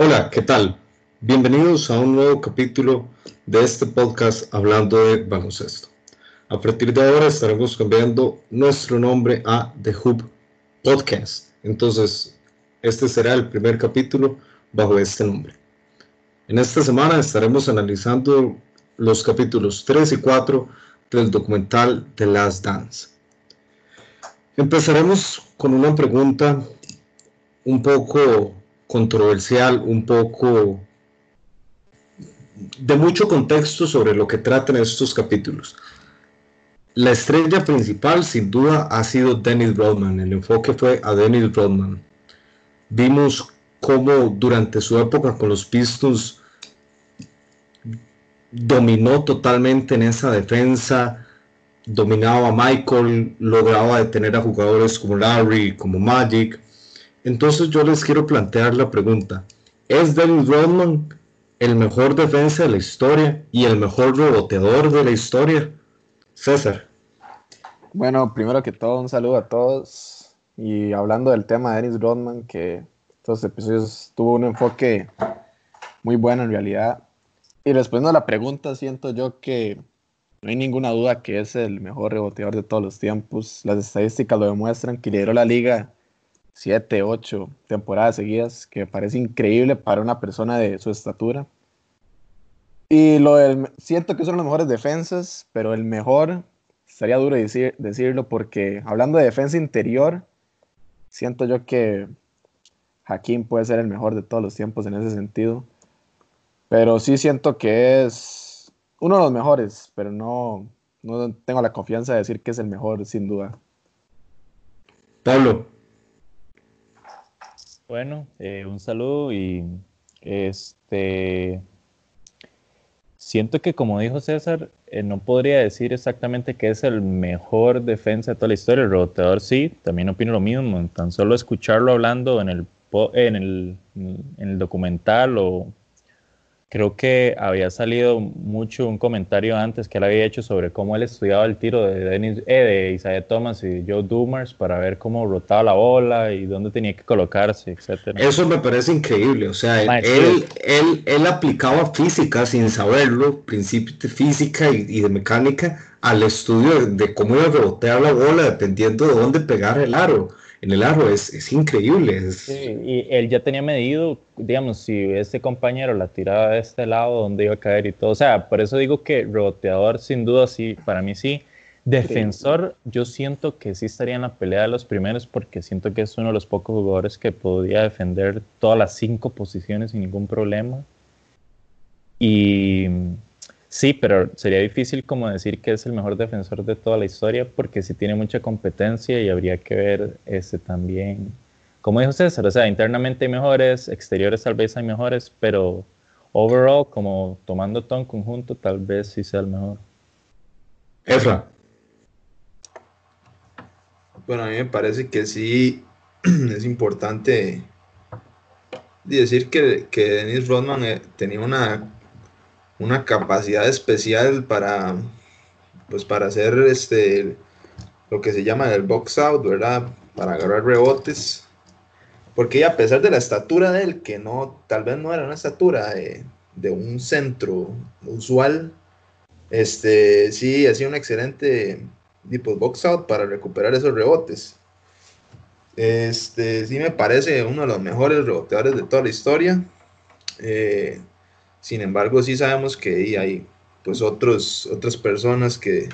Hola, ¿qué tal? Bienvenidos a un nuevo capítulo de este podcast hablando de baloncesto. A partir de ahora estaremos cambiando nuestro nombre a The Hoop Podcast. Entonces, este será el primer capítulo bajo este nombre. En esta semana estaremos analizando los capítulos 3 y 4 del documental The Last Dance. Empezaremos con una pregunta un poco controversial, un poco de mucho contexto sobre lo que tratan estos capítulos. La estrella principal, sin duda, ha sido Dennis Rodman. El enfoque fue a Dennis Rodman. Vimos cómo durante su época con los Pistons dominó totalmente en esa defensa, dominaba a Michael, lograba detener a jugadores como Larry, como Magic, entonces yo les quiero plantear la pregunta, ¿es Dennis Rodman el mejor defensa de la historia y el mejor reboteador de la historia? César. Bueno, primero que todo, un saludo a todos. Y hablando del tema de Dennis Rodman, que estos episodios tuvo un enfoque muy bueno en realidad. Y respondiendo a la pregunta, siento yo que no hay ninguna duda que es el mejor reboteador de todos los tiempos. Las estadísticas lo demuestran que lideró la liga siete, ocho temporadas seguidas, que parece increíble para una persona de su estatura. Y lo del, siento que son las mejores defensas, pero el mejor, estaría duro decir, decirlo, porque hablando de defensa interior, siento yo que Hakim puede ser el mejor de todos los tiempos en ese sentido. Pero sí siento que es uno de los mejores, pero no, no tengo la confianza de decir que es el mejor, sin duda. Pablo, bueno, eh, un saludo y este siento que como dijo César, eh, no podría decir exactamente que es el mejor defensa de toda la historia. El reboteador sí, también opino lo mismo. Tan solo escucharlo hablando en el en el, en el documental o Creo que había salido mucho un comentario antes que él había hecho sobre cómo él estudiaba el tiro de, Dennis, eh, de Isaiah Thomas y Joe Dumars para ver cómo rotaba la bola y dónde tenía que colocarse, etc. Eso me parece increíble. O sea, él, él, él, aplicaba física sin saberlo, principios de física y, de mecánica, al estudio de, cómo iba a rebotear la bola dependiendo de dónde pegar el aro en el aro, es, es increíble. Sí, y él ya tenía medido, digamos, si este compañero la tiraba de este lado, dónde iba a caer y todo. O sea, por eso digo que reboteador, sin duda, sí, para mí sí. Defensor, yo siento que sí estaría en la pelea de los primeros porque siento que es uno de los pocos jugadores que podía defender todas las cinco posiciones sin ningún problema. Y Sí, pero sería difícil como decir que es el mejor defensor de toda la historia porque sí tiene mucha competencia y habría que ver ese también. Como dijo César, o sea, internamente hay mejores, exteriores tal vez hay mejores, pero overall, como tomando todo en conjunto, tal vez sí sea el mejor. Efra. Bueno, a mí me parece que sí es importante decir que, que Dennis Rodman eh, tenía una una capacidad especial para, pues para hacer este, lo que se llama el box out, ¿verdad? Para agarrar rebotes. Porque a pesar de la estatura de él, que no, tal vez no era una estatura de, un centro usual, este, sí hacía un excelente tipo box out para recuperar esos rebotes. Este, sí me parece uno de los mejores reboteadores de toda la historia. Eh, sin embargo, sí sabemos que hay pues otros, otras personas que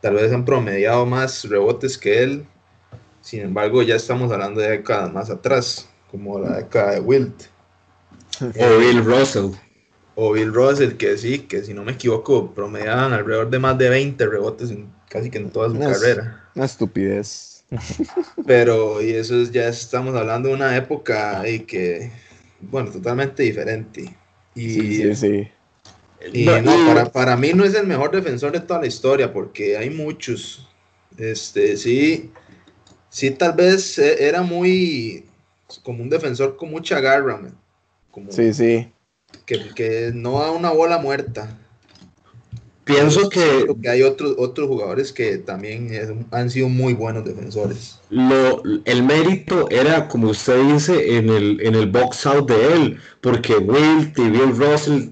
tal vez han promediado más rebotes que él. Sin embargo, ya estamos hablando de décadas más atrás, como la década de Wilt. O Bill Russell. O Bill Russell, que sí, que si no me equivoco, promediaban alrededor de más de 20 rebotes en, casi que en toda su carrera. Una estupidez. Pero, y eso es, ya estamos hablando de una época y que, bueno, totalmente diferente. Y, sí, para, para, mí no es el mejor defensor de toda la historia, porque hay muchos. Este, sí, sí, tal vez e, era muy como un defensor con mucha garra, Como, sí, sí. Que, que no da una bola muerta. Pienso que, que hay otros, otros jugadores que también han sido muy buenos defensores. Lo, el mérito era, como usted dice, en el, en el box out de él, porque Will y Bill Russell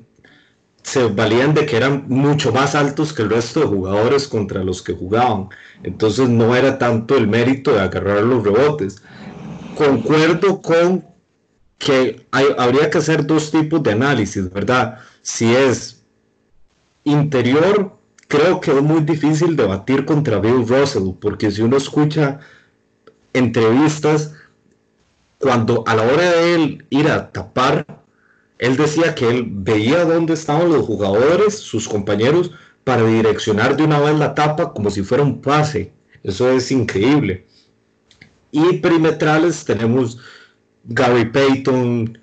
se valían de que eran mucho más altos que el resto de jugadores contra los que jugaban. Entonces no era tanto el mérito de agarrar los rebotes. Concuerdo con que hay, habría que hacer dos tipos de análisis, ¿verdad? Si es interior, creo que es muy difícil debatir contra Bill Russell, porque si uno escucha entrevistas, cuando a la hora de él ir a tapar, él decía que él veía dónde estaban los jugadores, sus compañeros, para direccionar de una vez la tapa como si fuera un pase. Eso es increíble. Y perimetrales tenemos Gary Payton,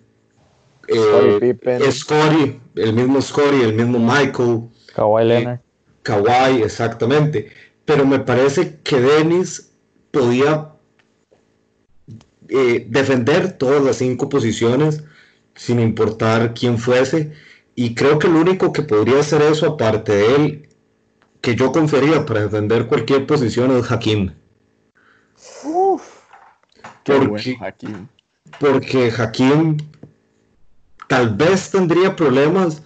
eh, Scotty, el mismo Scotty, el mismo Michael. Kawhi eh, Leonard. Kawhi, exactamente. Pero me parece que Dennis podía eh, defender todas las cinco posiciones sin importar quién fuese. Y creo que el único que podría hacer eso, aparte de él, que yo confería para defender cualquier posición es Hakim. Uf, porque, Hakim. porque Hakim tal vez tendría problemas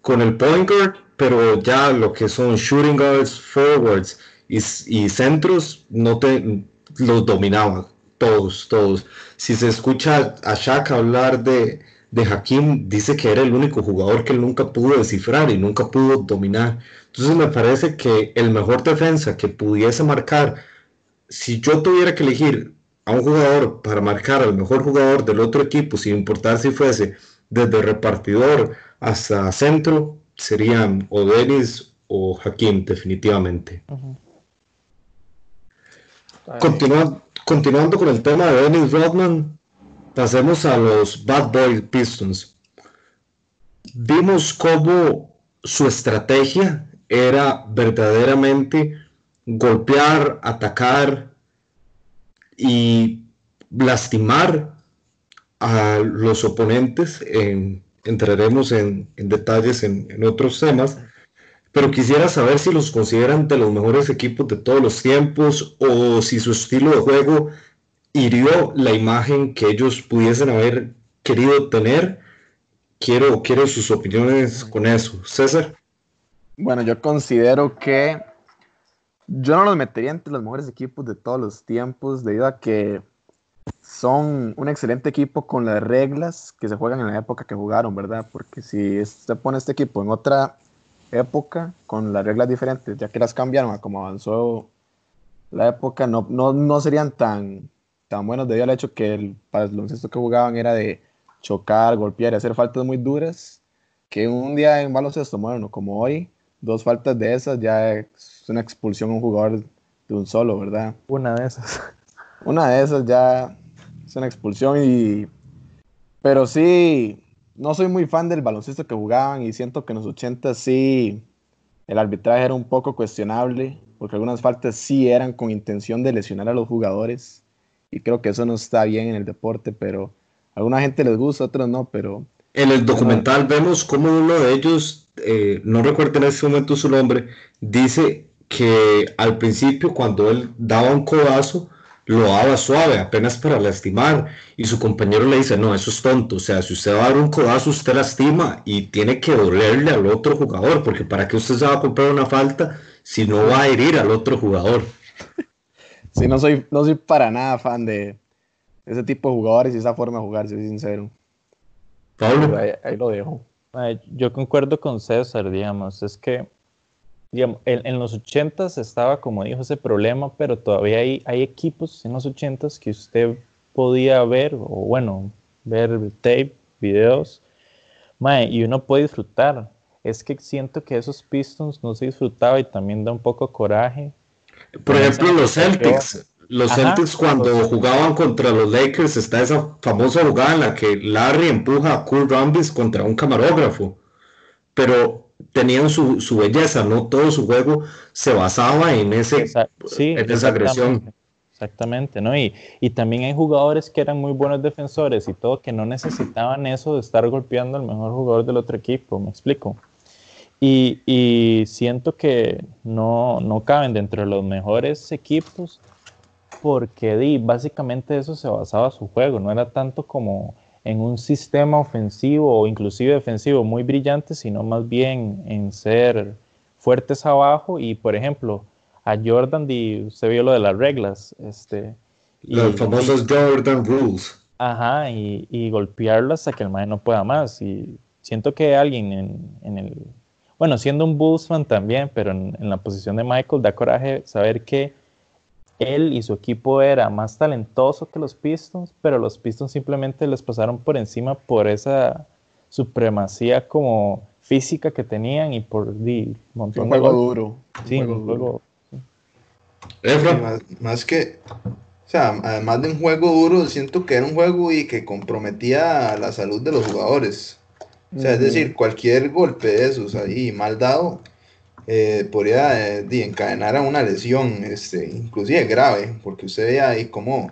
con el point guard, pero ya lo que son shooting guards, forwards y, centros, no te los dominaba. Todos, todos. Si se escucha a Shaq hablar de, de Hakim, dice que era el único jugador que él nunca pudo descifrar y nunca pudo dominar. Entonces me parece que el mejor defensa que pudiese marcar, si yo tuviera que elegir a un jugador para marcar al mejor jugador del otro equipo, sin importar si fuese desde repartidor hasta centro, serían o Denis o Hakim, definitivamente. continuando con el tema de Dennis Rodman, pasemos a los Bad Boy Pistons. Vimos cómo su estrategia era verdaderamente golpear, atacar y lastimar a los oponentes. Entraremos en, detalles en, otros temas, pero quisiera saber si los consideran de los mejores equipos de todos los tiempos o si su estilo de juego hirió la imagen que ellos pudiesen haber querido tener. Quiero, quiero sus opiniones con eso. César. Bueno, yo considero que yo no los metería entre los mejores equipos de todos los tiempos, debido a que son un excelente equipo con las reglas que se juegan en la época que jugaron, ¿verdad? Porque si se pone este equipo en otra época con las reglas diferentes, ya que las cambiaron a como avanzó la época, no, no, no serían tan, tan buenos debido al hecho que el, baloncesto que jugaban era de chocar, golpear y hacer faltas muy duras, que un día en baloncesto bueno, como hoy, dos faltas de esas ya es una expulsión a un jugador de un solo, ¿verdad? Una de esas. Una de esas ya es una expulsión y... Pero sí, no soy muy fan del baloncesto que jugaban y siento que en los 80 sí el arbitraje era un poco cuestionable porque algunas faltas sí eran con intención de lesionar a los jugadores y creo que eso no está bien en el deporte, pero a alguna gente les gusta, a otros no, pero... En el documental vemos cómo uno de ellos eh, no recuerdo en ese momento su nombre, dice que al principio cuando él daba un codazo, lo daba suave, apenas para lastimar, y su compañero le dice, no, eso es tonto, o sea, si usted va a dar un codazo, usted lastima y tiene que dolerle al otro jugador, porque para qué usted se va a comprar una falta si no va a herir al otro jugador. Sí, no soy, no soy para nada fan de ese tipo de jugadores y esa forma de jugar, soy sincero. Pablo. ahí lo dejo. Yo concuerdo con César, digamos, es que digamos, en, los 80 estaba, como dijo, ese problema, pero todavía hay, hay equipos en los 80 que usted podía ver, o bueno, ver tape, videos, y uno puede disfrutar. Es que siento que esos Pistons no se disfrutaba y también da un poco coraje. Por ejemplo, los Celtics. Los Celtics cuando jugaban contra los Lakers está esa famosa jugada en la que Larry empuja a Kurt Rambis contra un camarógrafo, pero tenían su, su belleza, no todo su juego se basaba en, ese, en esa agresión. Exactamente, ¿no? Y, y también hay jugadores que eran muy buenos defensores y todo, que no necesitaban eso de estar golpeando al mejor jugador del otro equipo, me explico. Y, y siento que no, no, caben dentro de los mejores equipos porque di, básicamente eso se basaba su juego, no era tanto como en un sistema ofensivo o inclusive defensivo muy brillante, sino más bien en ser fuertes abajo. Y por ejemplo a Jordan di, usted vio lo de las reglas este los famosos Jordan Rules. Ajá y, y, golpearlo hasta que el man no pueda más. Y siento que alguien en, en el bueno siendo un Bulls fan también pero en, en la posición de Michael da coraje saber que él y su equipo era más talentoso que los Pistons, pero los Pistons simplemente les pasaron por encima por esa supremacía como física que tenían y por di, montón un juego duro. Sí, un juego. Más, más, que, o sea, además de un juego duro, siento que era un juego y que comprometía la salud de los jugadores. O sea, es decir, cualquier golpe de esos ahí mal dado eh, podría eh, encadenar a una lesión, este, inclusive grave, porque usted veía ahí cómo,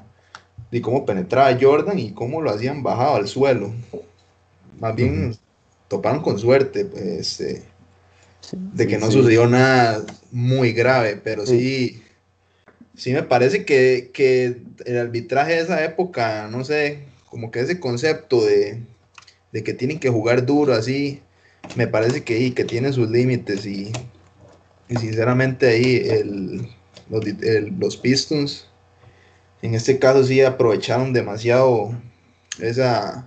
y cómo penetraba Jordan y cómo lo hacían bajado al suelo. Más bien toparon con suerte, este, de que no sucedió nada muy grave, pero sí, sí me parece que, que, el arbitraje de esa época, no sé, como que ese concepto de, de que tienen que jugar duro así, me parece que, que tiene sus límites y y sinceramente ahí el, los, Pistons, en este caso sí aprovecharon demasiado esa...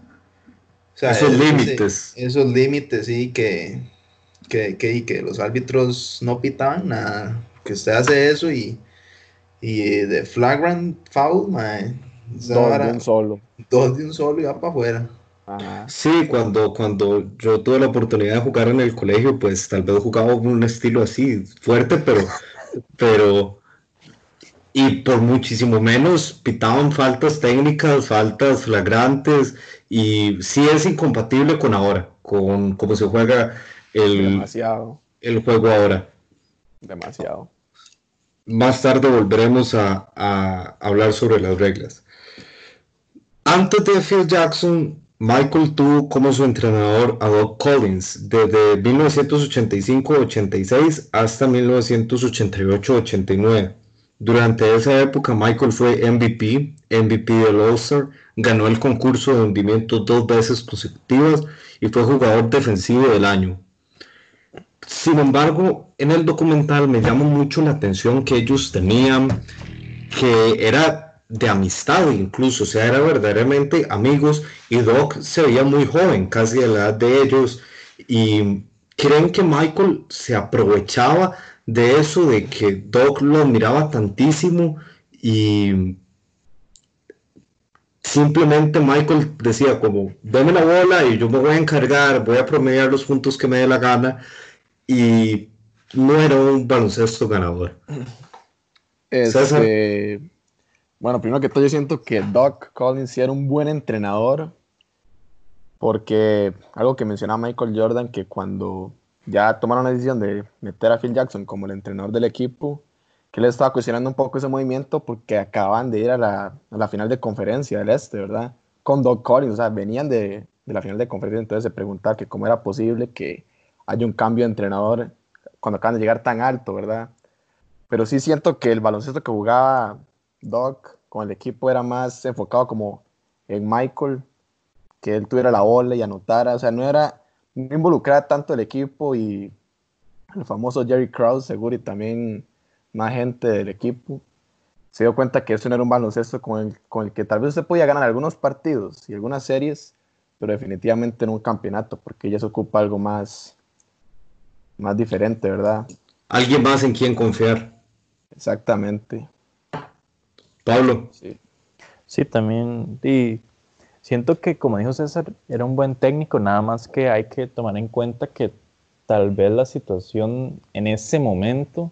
esos límites. Esos límites, sí, que, que, que, los árbitros no pitaban nada. Que usted hace eso y, y de flagrant foul, dos de un solo. Dos de un solo y va para afuera. Sí, cuando, cuando yo tuve la oportunidad de jugar en el colegio, pues tal vez jugaba un estilo así, fuerte, pero, pero, y por muchísimo menos pitaban faltas técnicas, faltas flagrantes, y sí es incompatible con ahora, con cómo se juega el, Demasiado. el juego ahora. Demasiado. Más tarde volveremos a, a hablar sobre las reglas. Antes de Phil Jackson, Michael tuvo como su entrenador a Doc Collins desde 1985-86 hasta 1988-89. Durante esa época Michael fue MVP, MVP del All-Star, ganó el concurso de hundimiento dos veces consecutivas y fue jugador defensivo del año. Sin embargo, en el documental me llama mucho la atención que ellos tenían, que era de amistad incluso, o sea, era verdaderamente amigos y Doc se veía muy joven, casi a la edad de ellos y creen que Michael se aprovechaba de eso, de que Doc lo admiraba tantísimo y simplemente Michael decía como, dame la bola y yo me voy a encargar, voy a promediar los puntos que me dé la gana y no era un baloncesto ganador. Este, bueno, primero que todo yo siento que Doc Collins era un buen entrenador porque algo que mencionaba Michael Jordan, que cuando ya tomaron la decisión de meter a Phil Jackson como el entrenador del equipo, que le estaba cuestionando un poco ese movimiento porque acaban de ir a la, final de conferencia del Este, ¿verdad? Con Doc Collins, o sea, venían de, de la final de conferencia, entonces se preguntaba que cómo era posible que haya un cambio de entrenador cuando acaban de llegar tan alto, ¿verdad? Pero sí siento que el baloncesto que jugaba Doc con el equipo era más enfocado como en Michael, que él tuviera la bola y anotara, o sea, no era, no involucraba tanto el equipo y el famoso Jerry Krause, seguro, y también más gente del equipo, se dio cuenta que eso no era un baloncesto con el, con el que tal vez se podía ganar algunos partidos y algunas series, pero definitivamente en un campeonato, porque ya se ocupa algo más, más diferente, ¿verdad? Alguien más en quien confiar. Exactamente. Pablo. Sí, también. Y siento que, como dijo César, era un buen técnico, nada más que hay que tomar en cuenta que tal vez la situación en ese momento,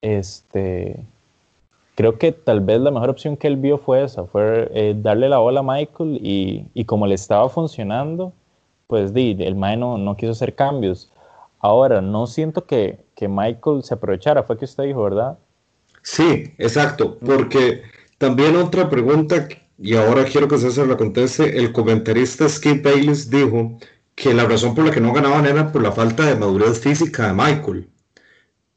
este, creo que tal vez la mejor opción que él vio fue esa, fue eh, darle la bola a Michael y, como le estaba funcionando, pues di, el Mae no, quiso hacer cambios. Ahora, no siento que, que Michael se aprovechara, fue que usted dijo, ¿verdad? Sí, exacto, porque también otra pregunta, y ahora quiero que César la conteste, el comentarista Skip Bayless dijo que la razón por la que no ganaban era por la falta de madurez física de Michael,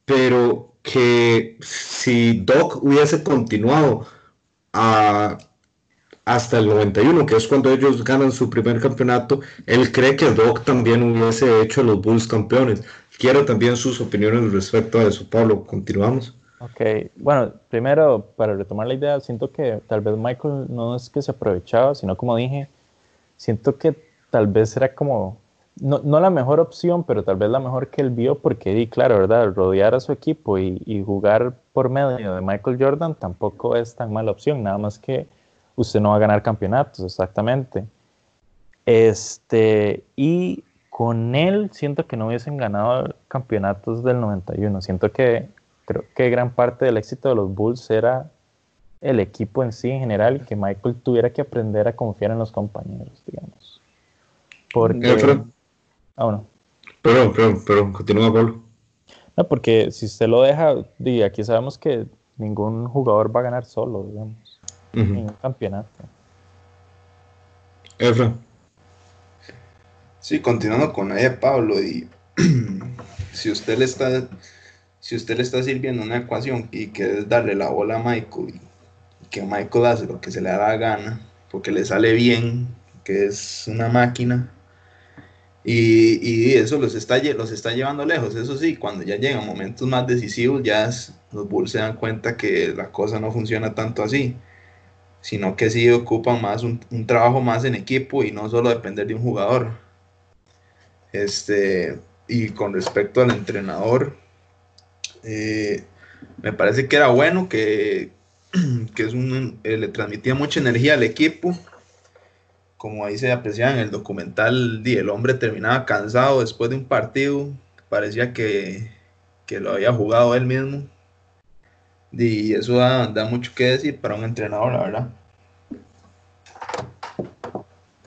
pero que si Doc hubiese continuado hasta el 91, que es cuando ellos ganan su primer campeonato, él cree que Doc también hubiese hecho a los Bulls campeones. Quiero también sus opiniones respecto a eso. Pablo, continuamos. Ok, bueno, primero, para retomar la idea, siento que tal vez Michael no es que se aprovechaba, sino como dije, siento que tal vez era como, no, no la mejor opción, pero tal vez la mejor que él vio, porque, di, claro, ¿verdad? Rodear a su equipo y, y jugar por medio de Michael Jordan tampoco es tan mala opción, nada más que usted no va a ganar campeonatos, exactamente. Este, y con él siento que no hubiesen ganado campeonatos del 91. Siento que creo que gran parte del éxito de los Bulls era el equipo en sí en general y que Michael tuviera que aprender a confiar en los compañeros, digamos. Porque... Ah, bueno. Perdón, perdón, perdón, continúa Pablo. No, porque si usted lo deja, y aquí sabemos que ningún jugador va a ganar solo, digamos, en un campeonato. Efra. Sí, continuando con ella, Pablo, y si usted le está si usted le está sirviendo una ecuación y que es darle la bola a Michael y, que Michael hace lo que se le da la gana, porque le sale bien, que es una máquina, y, eso los está, los está llevando lejos. Eso sí, cuando ya llegan momentos más decisivos, ya los Bulls se dan cuenta que la cosa no funciona tanto así, sino que sí ocupan más un, un trabajo más en equipo y no solo depender de un jugador. Este, y con respecto al entrenador, eh, me parece que era bueno, que, que es un, eh, le transmitía mucha energía al equipo. Como ahí se apreciaba en el documental, el hombre terminaba cansado después de un partido, parecía que, que lo había jugado él mismo. Y eso da, da, mucho que decir para un entrenador, la verdad.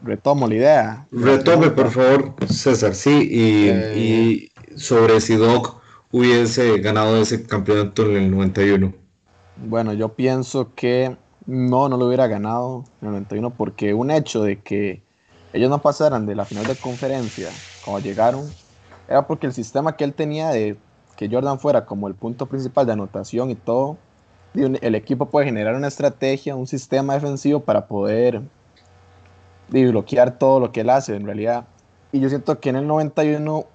Retomo la idea. Retome, por favor, César, sí, y, eh, y sobre Sidoc hubiese ganado ese campeonato en el 91? Bueno, yo pienso que no, no lo hubiera ganado en el 91 porque un hecho de que ellos no pasaran de la final de conferencia cuando llegaron era porque el sistema que él tenía de que Jordan fuera como el punto principal de anotación y todo, el equipo puede generar una estrategia, un sistema defensivo para poder bloquear todo lo que él hace en realidad. Y yo siento que en el 91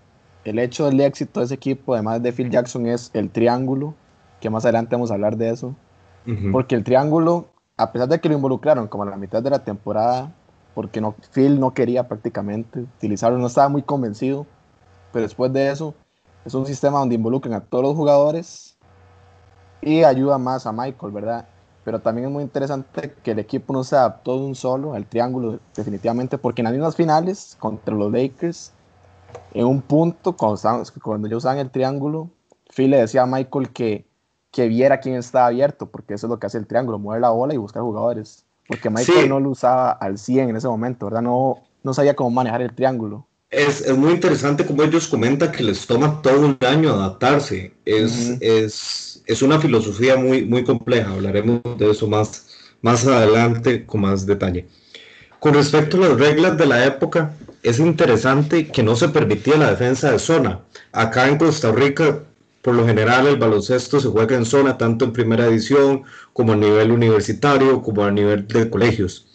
el hecho del éxito de ese equipo, además de Phil Jackson, es el triángulo, que más adelante vamos a hablar de eso. Porque el triángulo, a pesar de que lo involucraron como a la mitad de la temporada, porque no, Phil no quería prácticamente utilizarlo, no estaba muy convencido, pero después de eso, es un sistema donde involucran a todos los jugadores y ayuda más a Michael, ¿verdad? Pero también es muy interesante que el equipo no se adaptó de un solo al triángulo, definitivamente, porque en las mismas finales contra los Lakers en un punto, cuando, cuando ellos usaban el triángulo, Phil le decía a Michael que, que viera quién estaba abierto, porque eso es lo que hace el triángulo, mover la bola y buscar jugadores. Porque Michael no lo usaba al 100 en ese momento, ¿verdad? No, no sabía cómo manejar el triángulo. Es, es, muy interesante como ellos comentan que les toma todo un año adaptarse. Es, es, es, una filosofía muy, muy compleja. Hablaremos de eso más, más adelante con más detalle. Con respecto a las reglas de la época, es interesante que no se permitía la defensa de zona. Acá en Costa Rica, por lo general, el baloncesto se juega en zona, tanto en primera edición como a nivel universitario, como a nivel de colegios.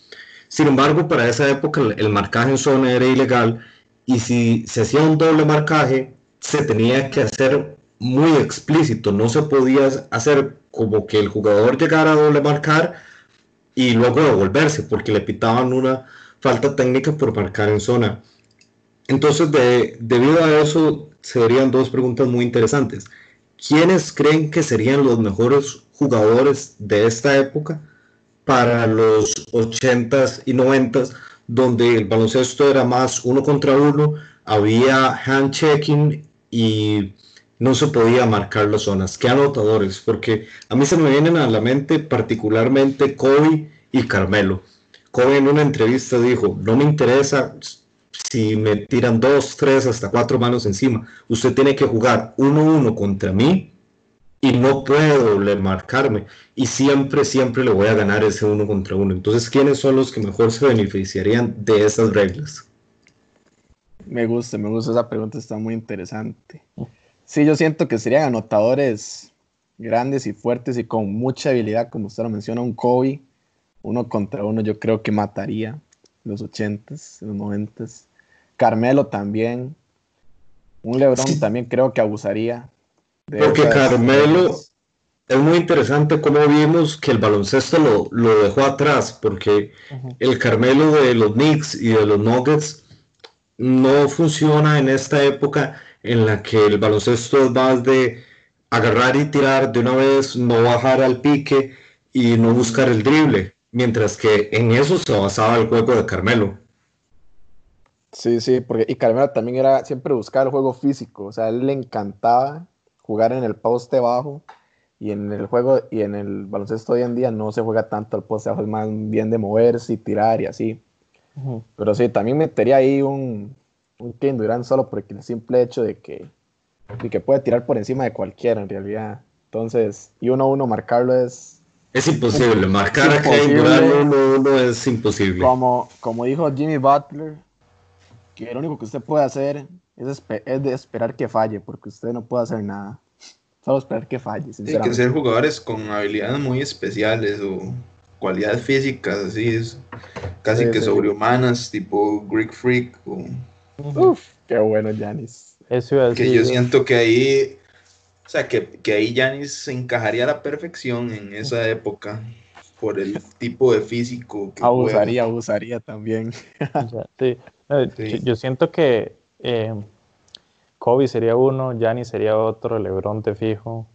Sin embargo, para esa época el marcaje en zona era ilegal y si se hacía un doble marcaje, se tenía que hacer muy explícito. No se podía hacer como que el jugador llegara a doble marcar y luego devolverse, porque le pitaban una falta técnica por marcar en zona. Entonces, debido a eso, serían dos preguntas muy interesantes. ¿Quiénes creen que serían los mejores jugadores de esta época para los 80s y 90s, donde el baloncesto era más uno contra uno, había hand-checking y no se podía marcar las zonas? ¿Qué anotadores? Porque a mí se me vienen a la mente particularmente Kobe y Carmelo. Kobe en una entrevista dijo, no me interesa si me tiran dos, tres, hasta cuatro manos encima. Usted tiene que jugar uno uno contra mí y no puedo marcarme. Y siempre, siempre le voy a ganar ese uno contra uno. Entonces, ¿quiénes son los que mejor se beneficiarían de esas reglas? Me gusta, me gusta esa pregunta, está muy interesante. Sí, yo siento que serían anotadores grandes y fuertes y con mucha habilidad, como usted lo menciona, un Kobe, uno contra uno, yo creo que mataría en los 80s, en los 90s. Carmelo también. Un Lebron también creo que abusaría. Porque Carmelo es muy interesante cómo vimos que el baloncesto lo, lo dejó atrás, porque el Carmelo de los Knicks y de los Nuggets no funciona en esta época en la que el baloncesto es más de agarrar y tirar de una vez, no bajar al pique y no buscar el drible, mientras que en eso se basaba el juego de Carmelo. Sí, sí, porque y Carmelo también era siempre buscar el juego físico, o sea, a él le encantaba jugar en el poste bajo y en el juego y en el baloncesto hoy en día no se juega tanto el poste bajo, es más bien de moverse y tirar y así. Pero sí, también metería ahí un, un Kevin Durant solo porque el simple hecho de que, que puede tirar por encima de cualquiera en realidad. Entonces, y uno a uno marcarlo es... Es imposible, marcar a Kevin Durant uno a uno es imposible. Como, como dijo Jimmy Butler, que lo único que usted puede hacer es, es de esperar que falle, porque usted no puede hacer nada. Solo esperar que falle. Tiene que ser jugadores con habilidades muy especiales o cualidades físicas, así, es, casi que sobrehumanas, tipo Greek Freak. O... Uf, qué bueno, Janis. Eso Que yo siento que ahí, o sea, que, que ahí Janis se encajaría a la perfección en esa época por el tipo de físico que abusaría, abusaría también. Yo, siento que eh, Kobe sería uno, Gianni sería otro, Lebron te fijo.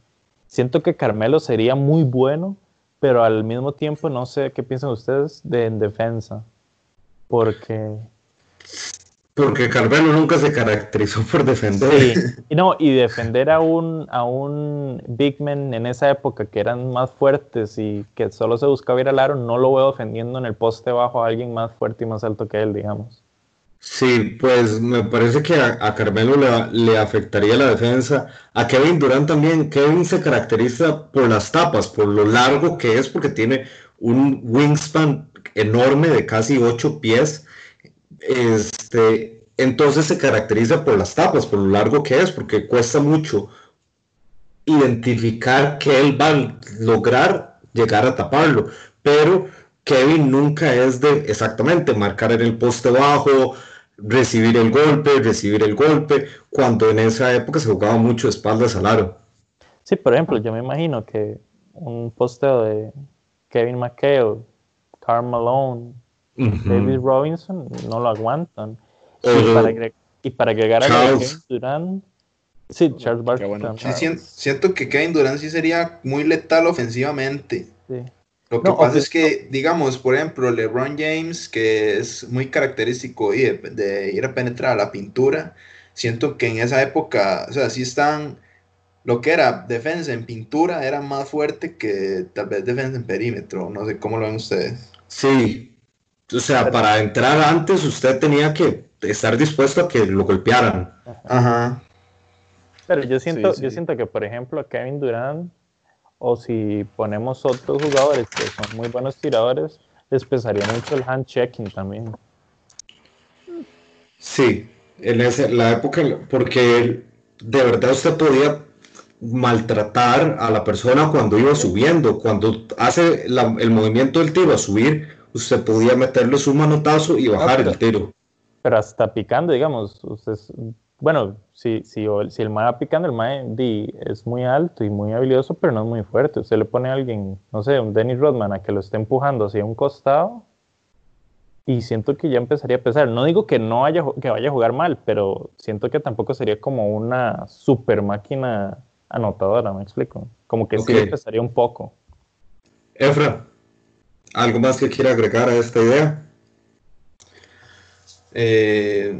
Siento que Carmelo sería muy bueno, pero al mismo tiempo no sé qué piensan ustedes de en defensa. Porque. Porque Carmelo nunca se caracterizó por defender. Sí. Y no, y defender a un, a un big man en esa época que eran más fuertes y que solo se buscaba ir al aro, no lo veo defendiendo en el poste bajo a alguien más fuerte y más alto que él, digamos. Sí, pues me parece que a, Carmelo le, afectaría la defensa. A Kevin Durant también. Kevin se caracteriza por las tapas, por lo largo que es, porque tiene un wingspan enorme de casi 8 pies. Este, entonces se caracteriza por las tapas, por lo largo que es, porque cuesta mucho identificar que él va a lograr llegar a taparlo. Pero Kevin nunca es de exactamente marcar en el poste bajo, recibir el golpe, recibir el golpe, cuando en esa época se jugaba mucho espaldas al aro. Sí, por ejemplo, yo me imagino que un posteo de Kevin McHale, Carl Malone, David Robinson no lo aguantan. y, para agregar a Kevin Durant, sí, Charles Barkley. siento que Kevin Durant sí sería muy letal ofensivamente. Sí. Lo que pasa es que, digamos, por ejemplo, LeBron James, que es muy característico de, ir a penetrar a la pintura, siento que en esa época, o sea, sí están, lo que era defensa en pintura era más fuerte que tal vez defensa en perímetro, no sé cómo lo ven ustedes. Sí, o sea, para entrar antes usted tenía que estar dispuesto a que lo golpearan. Ajá. Pero yo siento, yo siento que, por ejemplo, Kevin Durant o si ponemos otros jugadores que son muy buenos tiradores, les pesaría mucho el hand checking también. Sí, en esa, la época, porque de verdad usted podía maltratar a la persona cuando iba subiendo, cuando hace el movimiento del tiro a subir, usted podía meterle su manotazo y bajar el tiro. Pero hasta picando, digamos, usted bueno, si, si, si el mae va picando, el mae es muy alto y muy habilidoso, pero no es muy fuerte. Usted le pone a alguien, no sé, un Dennis Rodman a que lo esté empujando hacia un costado y siento que ya empezaría a pesar. No digo que no haya, que vaya a jugar mal, pero siento que tampoco sería como una super máquina anotadora, ¿me explico? Como que sí sí pesaría un poco. Efra, ¿algo más que quiera agregar a esta idea? Eh,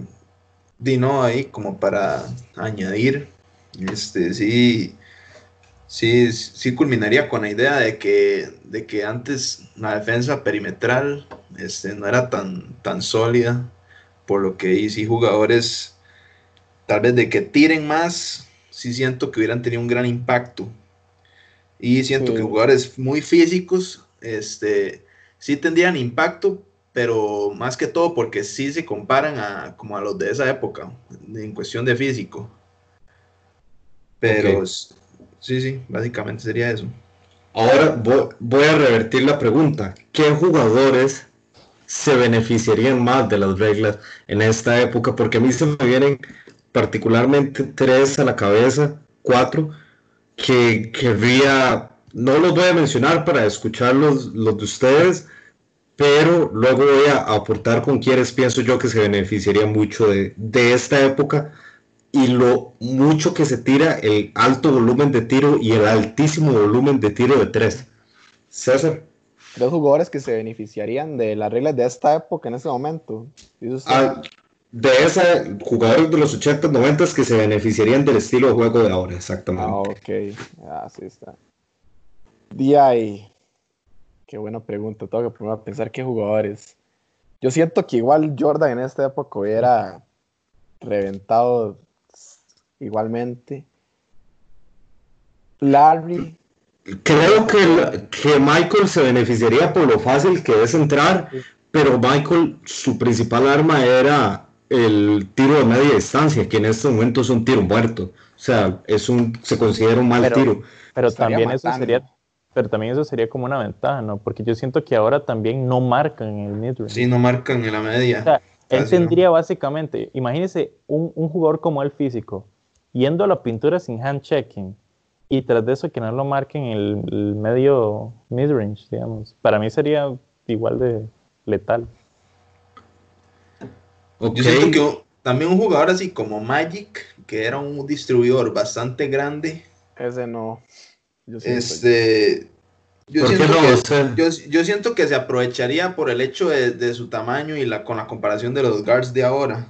Dino ahí como para añadir, este, sí, sí, sí culminaría con la idea de que, de que antes la defensa perimetral este, no era tan, tan sólida, por lo que ahí sí jugadores, tal vez de que tiren más, sí siento que hubieran tenido un gran impacto. Y siento que jugadores muy físicos, este, sí tendrían impacto, pero más que todo porque sí se comparan a, como a los de esa época, en cuestión de físico. Pero sí, sí, básicamente sería eso. Ahora voy, a revertir la pregunta. ¿Qué jugadores se beneficiarían más de las reglas en esta época? Porque a mí se me vienen particularmente tres a la cabeza, cuatro, que querría, no los voy a mencionar para escuchar los, de ustedes, pero luego voy a aportar con quienes pienso yo que se beneficiaría mucho de, de esta época y lo mucho que se tira, el alto volumen de tiro y el altísimo volumen de tiro de tres. César. Dos jugadores que se beneficiarían de las reglas de esta época en ese momento. Ah, de esa, jugadores de los 80, 90 que se beneficiarían del estilo de juego de ahora, exactamente. Ah, ok. Así está. DI. Qué buena pregunta. Tengo que primero pensar qué jugadores. Yo siento que igual Jordan en esta época hubiera reventado igualmente. Larry. Creo que, que Michael se beneficiaría por lo fácil que es entrar, pero Michael, su principal arma era el tiro de media distancia, que en este momento es un tiro muerto. O sea, es un, se considera un mal tiro. Pero también eso sería, pero también eso sería como una ventaja, ¿no? Porque yo siento que ahora también no marcan en el midrange. Sí, no marcan en la media. él tendría básicamente, imagínese un, un jugador como el físico, yendo a la pintura sin hand checking y tras de eso que no lo marquen en el, medio midrange, digamos. Para mí sería igual de letal. Yo siento que también un jugador así como Magic, que era un distribuidor bastante grande. Ese no. Yo este, yo siento, que, yo, siento, que, se aprovecharía por el hecho de, su tamaño y la, con la comparación de los guards de ahora.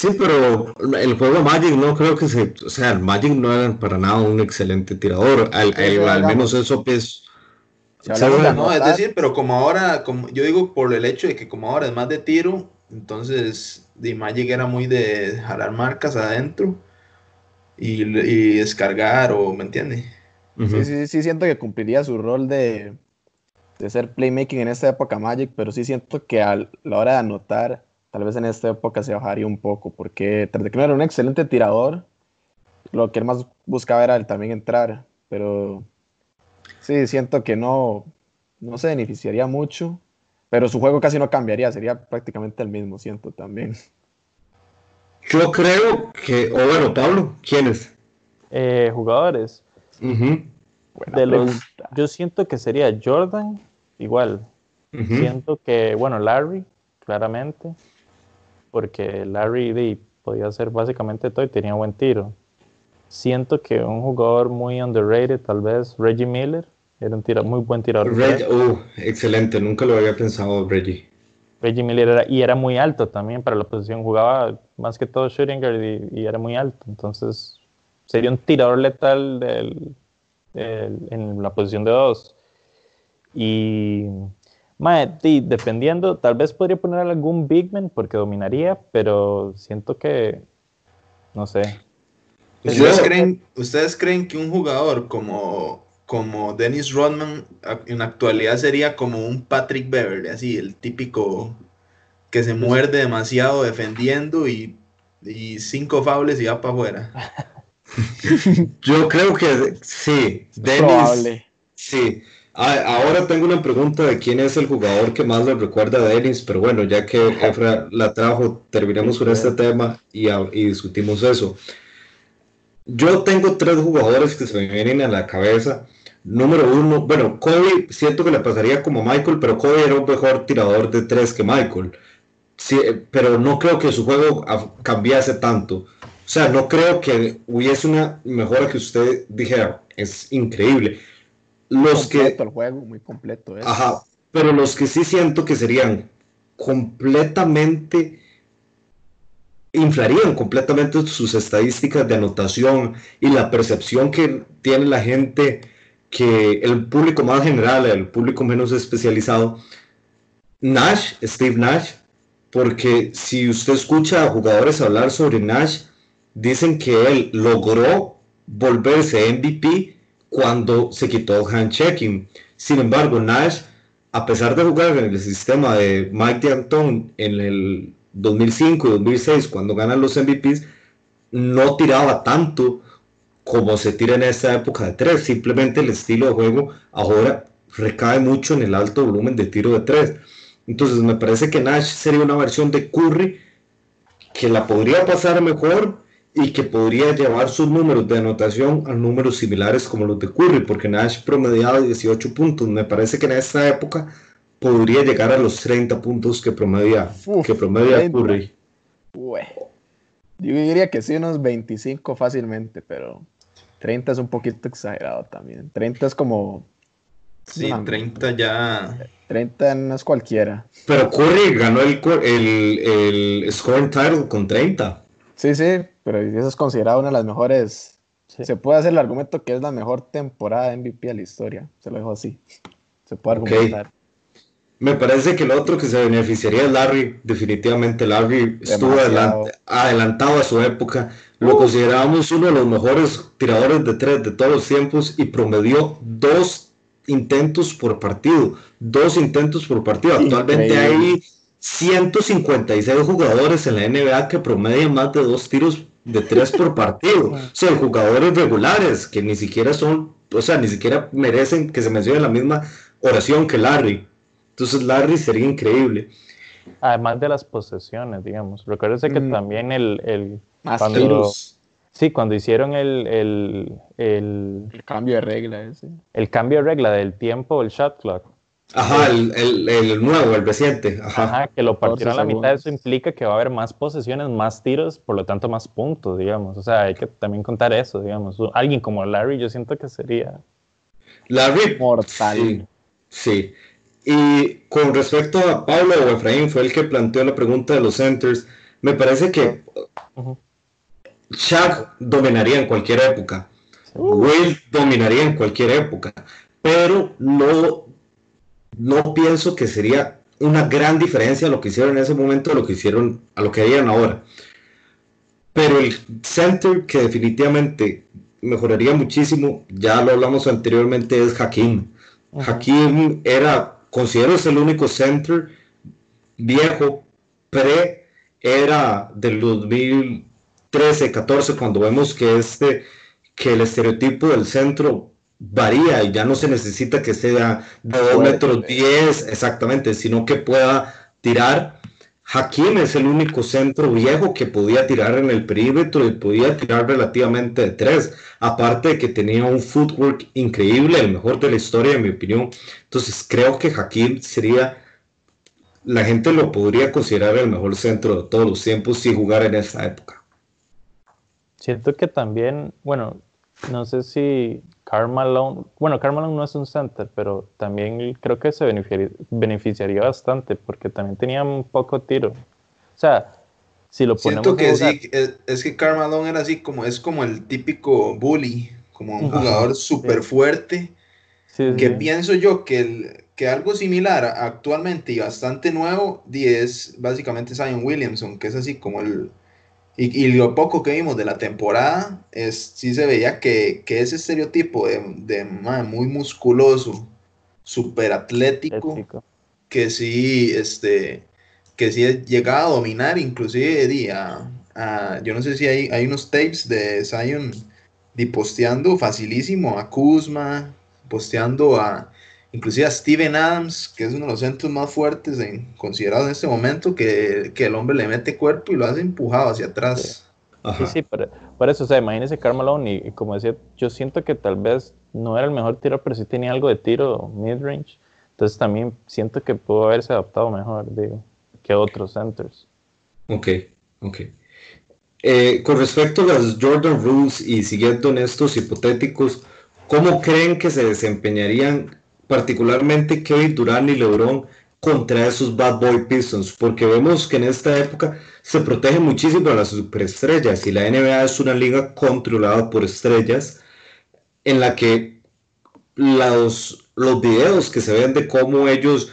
Sí, pero el juego Magic no creo que se. O sea, el Magic no era para nada un excelente tirador. Al, menos eso es. no, es decir, pero como ahora, como yo digo por el hecho de que como ahora es más de tiro, entonces de Magic era muy de jalar marcas adentro y, descargar, o ¿me entiendes? Sí, sí, sí, siento que cumpliría su rol de, de ser playmaking en esta época Magic, pero sí siento que a la hora de anotar tal vez en esta época se bajaría un poco, porque tras de que no era un excelente tirador, lo que él más buscaba era también entrar, pero sí, siento que no, no se beneficiaría mucho, pero su juego casi no cambiaría, sería prácticamente el mismo, siento también. Yo creo que, o bueno, Pablo, ¿quiénes? Eh, jugadores. De los, yo siento que sería Jordan, igual. Siento que, bueno, Larry, claramente porque Larry D podía hacer básicamente todo y tenía buen tiro. Siento que un jugador muy underrated, tal vez Reggie Miller, era un tiro, muy buen tirador. Uh, excelente, nunca lo había pensado Reggie. Reggie Miller era, y era muy alto también para la posición, jugaba más que todo shooting y, era muy alto, entonces sería un tirador letal del, en la posición de dos. Y Mae, dependiendo, tal vez podría poner algún Bigman porque dominaría, pero siento que, no sé. ¿Ustedes, creen, ¿Ustedes creen que un jugador como, como Dennis Rodman en la actualidad sería como un Patrick Beverly, así, el típico que se muerde demasiado defendiendo y, cinco fables y va para afuera? Yo creo que sí, Dennis. Sí, Ah, ahora tengo una pregunta de quién es el jugador que más le recuerda a Dennis, pero bueno, ya que Efra la trajo, terminemos con este tema y, discutimos eso. Yo tengo tres jugadores que se me vienen a la cabeza. Número uno, bueno, Kobe siento que le pasaría como Michael, pero Kobe era un mejor tirador de tres que Michael. Sí, pero no creo que su juego cambiase tanto. O sea, no creo que hubiese una mejora que usted dijera, es increíble. Los que el juego muy completo ajá pero los que sí siento que serían completamente inflarían completamente sus estadísticas de anotación y la percepción que tiene la gente que el público más general, el público menos especializado, Nash, Steve Nash, porque si usted escucha a jugadores hablar sobre Nash, dicen que él logró volverse MVP cuando se quitó hand checking. Sin embargo, Nash a pesar de jugar en el sistema de Mike D'Antoni en el 2005 y 2006, cuando ganan los MVPs, no tiraba tanto como se tira en esta época de tres. Simplemente el estilo de juego ahora recae mucho en el alto volumen de tiro de tres. Entonces me parece que Nash sería una versión de Curry que la podría pasar mejor y que podría llevar sus números de anotación a números similares como los de Curry, porque Nash promediaba 18 puntos. Me parece que en esta época podría llegar a los 30 puntos que promedia, que promedia Curry. Yo diría que sí, unos 25 fácilmente, pero 30 es un poquito exagerado también. 30 es como... Sí, 30 ya... 30 no es cualquiera. Pero Curry ganó el, el, el scoring title con 30. Sí, sí, pero eso es considerado una de las mejores. Se puede hacer el argumento que es la mejor temporada de MVP de la historia. Se lo dejo así. Se puede argumentar. Me parece que el otro que se beneficiaría es Larry. Definitivamente Larry estuvo adelantado a su época. Lo considerábamos uno de los mejores tiradores de tres de todos los tiempos y promedió dos intentos por partido. Dos intentos por partido. Actualmente hay 156 jugadores en la NBA que promedian más de dos tiros de tres por partido. O sea, jugadores regulares que ni siquiera son, o sea, ni siquiera merecen que se mencione la misma oración que Larry. Entonces Larry sería increíble. Además de las posesiones, digamos. Recuérdese que mm. también el... el cuando, sí, cuando hicieron el, el, el, cambio de regla ese. El cambio de regla del tiempo, el shot clock. Ajá, el, el, el, nuevo, el reciente. Ajá. que lo partieron a la mitad, eso implica que va a haber más posesiones, más tiros, por lo tanto más puntos, digamos. O sea, hay que también contar eso, digamos. Alguien como Larry, yo siento que sería... Larry. Mortal. Sí, Y con respecto a Pablo o Efraín, fue el que planteó la pregunta de los centers. Me parece que Shaq dominaría en cualquier época. Will dominaría en cualquier época. Pero no no pienso que sería una gran diferencia lo que hicieron en ese momento a lo que hicieron a lo que harían ahora. Pero el center que definitivamente mejoraría muchísimo, ya lo hablamos anteriormente, es Hakim. Hakim era, considero es el único center viejo, pre era del 2013, 14, cuando vemos que este, que el estereotipo del centro varía y ya no se necesita que sea de 2 metros 10 exactamente, sino que pueda tirar. Hakim es el único centro viejo que podía tirar en el perímetro y podía tirar relativamente de tres, aparte de que tenía un footwork increíble, el mejor de la historia en mi opinión. Entonces creo que Hakim sería, la gente lo podría considerar el mejor centro de todos los tiempos si jugara en esa época. Siento que también, bueno, no sé si Carmelo, bueno, Carmelo no es un center, pero también creo que se beneficiaría, bastante porque también tenía un poco tiro. O sea, si lo ponemos. Siento que sí, es, que Carmelo era así como, es como el típico bully, como un jugador súper fuerte. que pienso yo que, el, que algo similar actualmente y bastante nuevo es básicamente Zion Williamson, que es así como el y, lo poco que vimos de la temporada, es, sí se veía que, ese estereotipo de, muy musculoso, súper atlético, que sí, este, que sí llegaba a dominar, inclusive a, yo no sé si hay, hay unos tapes de Zion posteando facilísimo a Kuzma, posteando a, inclusive a Steven Adams, que es uno de los centros más fuertes en, considerados en este momento, que, el hombre le mete cuerpo y lo hace empujado hacia atrás. Sí, sí, por, eso, o sea, imagínese Carmelo y, como decía, yo siento que tal vez no era el mejor tiro, pero sí tenía algo de tiro mid-range. Entonces también siento que pudo haberse adaptado mejor, digo, que otros centers. Ok, ok. Eh, con respecto a las Jordan Rules y siguiendo en estos hipotéticos, ¿cómo creen que se desempeñarían particularmente Kevin Durant y LeBron contra esos Bad Boy Pistons, porque vemos que en esta época se protege muchísimo a las superestrellas y la NBA es una liga controlada por estrellas en la que los, los videos que se ven de cómo ellos,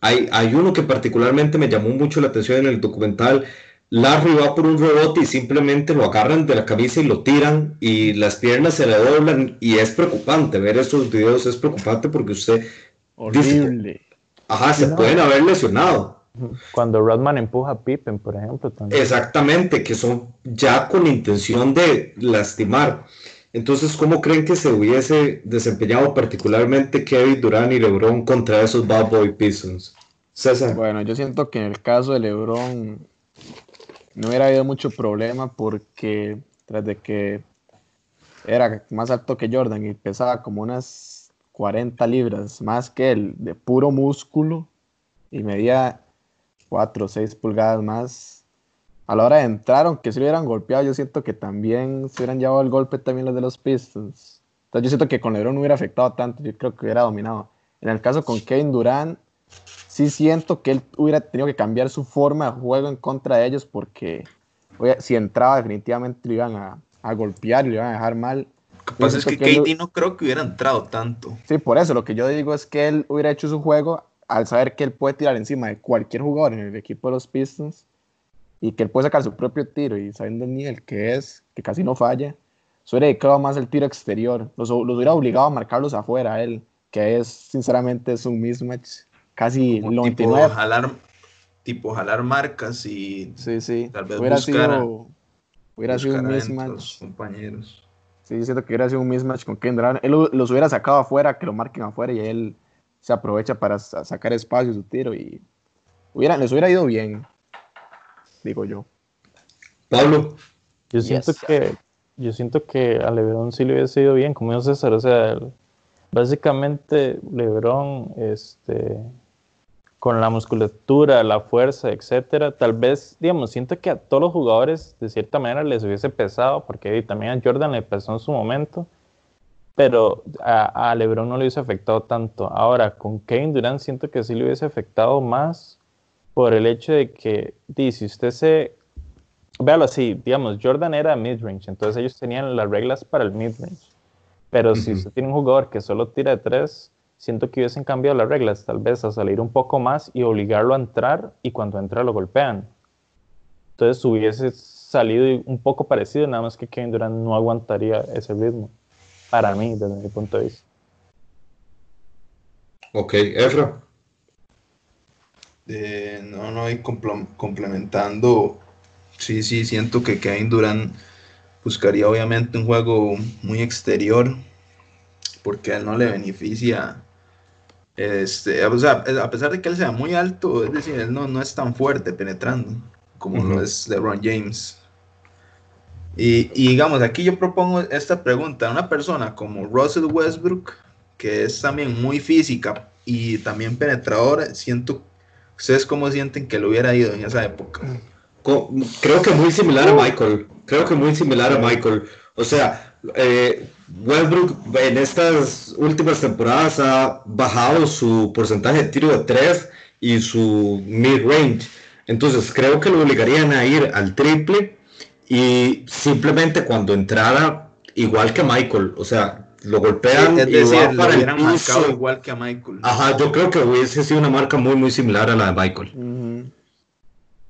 hay, hay uno que particularmente me llamó mucho la atención en el documental, Larry va por un rebote y simplemente lo agarran de la camisa y lo tiran y las piernas se le doblan y es preocupante ver estos videos, es preocupante porque usted Horrible. Ajá, se pueden haber lesionado. Cuando Rodman empuja a Pippen, por ejemplo. También. Exactamente, que son ya con intención de lastimar. Entonces, ¿cómo creen que se hubiese desempeñado particularmente Kevin Durant y LeBron contra esos Bad Boy Pistons? César. Bueno, yo siento que en el caso de LeBron no hubiera habido mucho problema porque tras de que era más alto que Jordan y pesaba como unas 40 libras más que él de puro músculo y medía 4 o 6 pulgadas más. A la hora de entrar, aunque se hubieran golpeado, yo siento que también se hubieran llevado el golpe también los de los Pistons. Entonces yo siento que con LeBron no hubiera afectado tanto, yo creo que hubiera dominado. En el caso con Kevin Durant, sí siento que él hubiera tenido que cambiar su forma de juego en contra de ellos porque si entraba definitivamente lo iban a, a golpear y lo iban a dejar mal. Lo que pasa es que, que no creo que hubiera entrado tanto. Sí, por eso lo que yo digo es que él hubiera hecho su juego al saber que él puede tirar encima de cualquier jugador en el equipo de los Pistons y que él puede sacar su propio tiro y sabiendo el nivel que es, que casi no falla, se hubiera dedicado más al tiro exterior, los, los, hubiera obligado a marcarlos afuera a él, que es sinceramente es un mismatch casi lo tipo jalar, tipo jalar marcas y sí, sí. tal vez hubiera buscar, sido, hubiera sido un mismatch. compañeros. Sí, siento que hubiera sido un mismatch con Kendra. Él los hubiera sacado afuera, que lo marquen afuera y él se aprovecha para sacar espacio su tiro y hubiera, les hubiera ido bien, digo yo. Pablo. Yo siento que yo siento que a Lebron sí le hubiese ido bien, como dijo César, o sea, básicamente Lebron este con la musculatura, la fuerza, etcétera, tal vez, digamos, siento que a todos los jugadores de cierta manera les hubiese pesado, porque también a Jordan le pesó en su momento, pero a, LeBron no le hubiese afectado tanto. Ahora, con Kevin Durant siento que sí le hubiese afectado más por el hecho de que, si usted se, véalo así, digamos, Jordan era mid-range, entonces ellos tenían las reglas para el mid-range. Pero si usted tiene un jugador que solo tira de tres, siento que hubiesen cambiado las reglas, tal vez a salir un poco más y obligarlo a entrar y cuando entra lo golpean. Entonces hubiese salido un poco parecido, nada más que Kevin Durant no aguantaría ese ritmo para mí, desde mi punto de vista. Ok, Efra. Eh, no, no, y complementando, sí, sí, siento que Kevin Durant buscaría obviamente un juego muy exterior, porque a él no le beneficia, este, o sea, a pesar de que él sea muy alto, es decir, él no, no es tan fuerte penetrando como lo es LeBron James. Y, digamos, aquí yo propongo esta pregunta. Una persona como Russell Westbrook, que es también muy física y también penetradora, siento, ¿ustedes cómo sienten que lo hubiera ido en esa época? Creo que muy similar a Michael. Creo que muy similar a Michael. O sea, eh, Westbrook en estas últimas temporadas ha bajado su porcentaje de tiro de 3 y su mid-range. Entonces creo que lo obligarían a ir al triple y simplemente cuando entrara, igual que Michael, o sea, lo golpean es decir, para el piso. igual que a Michael. Ajá, yo creo que hubiese sido una marca muy, muy similar a la de Michael.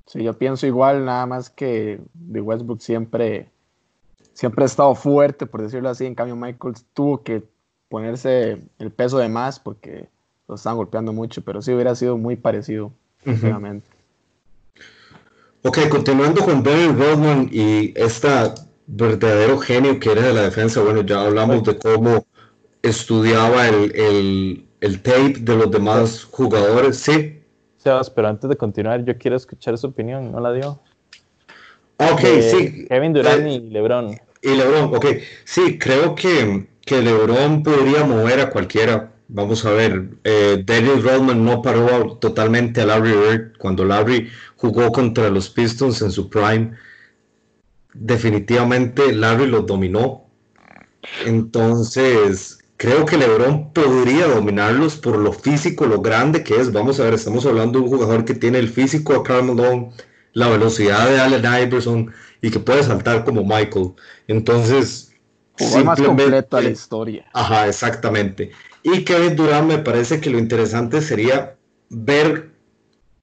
Sí, yo pienso igual, nada más que de Westbrook siempre, siempre ha estado fuerte, por decirlo así. En cambio, Michael tuvo que ponerse el peso de más porque lo están golpeando mucho, pero sí hubiera sido muy parecido, sinceramente. Ok, continuando con Barry Rodman y este verdadero genio que era de la defensa, bueno, ya hablamos de cómo estudiaba el, tape de los demás jugadores, ¿sí? Sebas, pero antes de continuar, yo quiero escuchar su opinión, ¿no la dio? Ok, sí. Kevin Durant eh, y LeBron. Y LeBron, ok. Sí, creo que, que LeBron podría mover a cualquiera Vamos a ver, eh, Rodman no paró totalmente a Larry Bird cuando Larry jugó contra los Pistons en su prime. Definitivamente Larry los dominó. Entonces, creo que LeBron podría dominarlos por lo físico, lo grande que es. Vamos a ver, estamos hablando de un jugador que tiene el físico de Carmelo, la velocidad de Allen Iverson y que puede saltar como Michael. Entonces, Jugó más completo a la historia. Ajá, exactamente. Y Kevin Durant me parece que lo interesante sería ver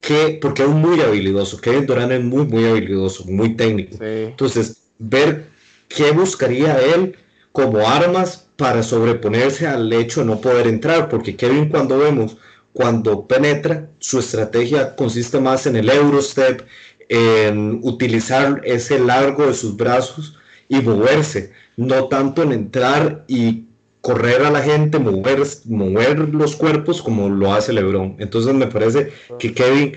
qué, porque es muy habilidoso, Kevin Durant es muy, muy habilidoso, muy técnico. Entonces, ver qué buscaría él como armas para sobreponerse al hecho de no poder entrar, porque Kevin cuando vemos cuando penetra, su estrategia consiste más en el Eurostep, en utilizar ese largo de sus brazos y moverse, no tanto en entrar y correr a la gente, mover, mover los cuerpos como lo hace LeBron. Entonces me parece que Kevin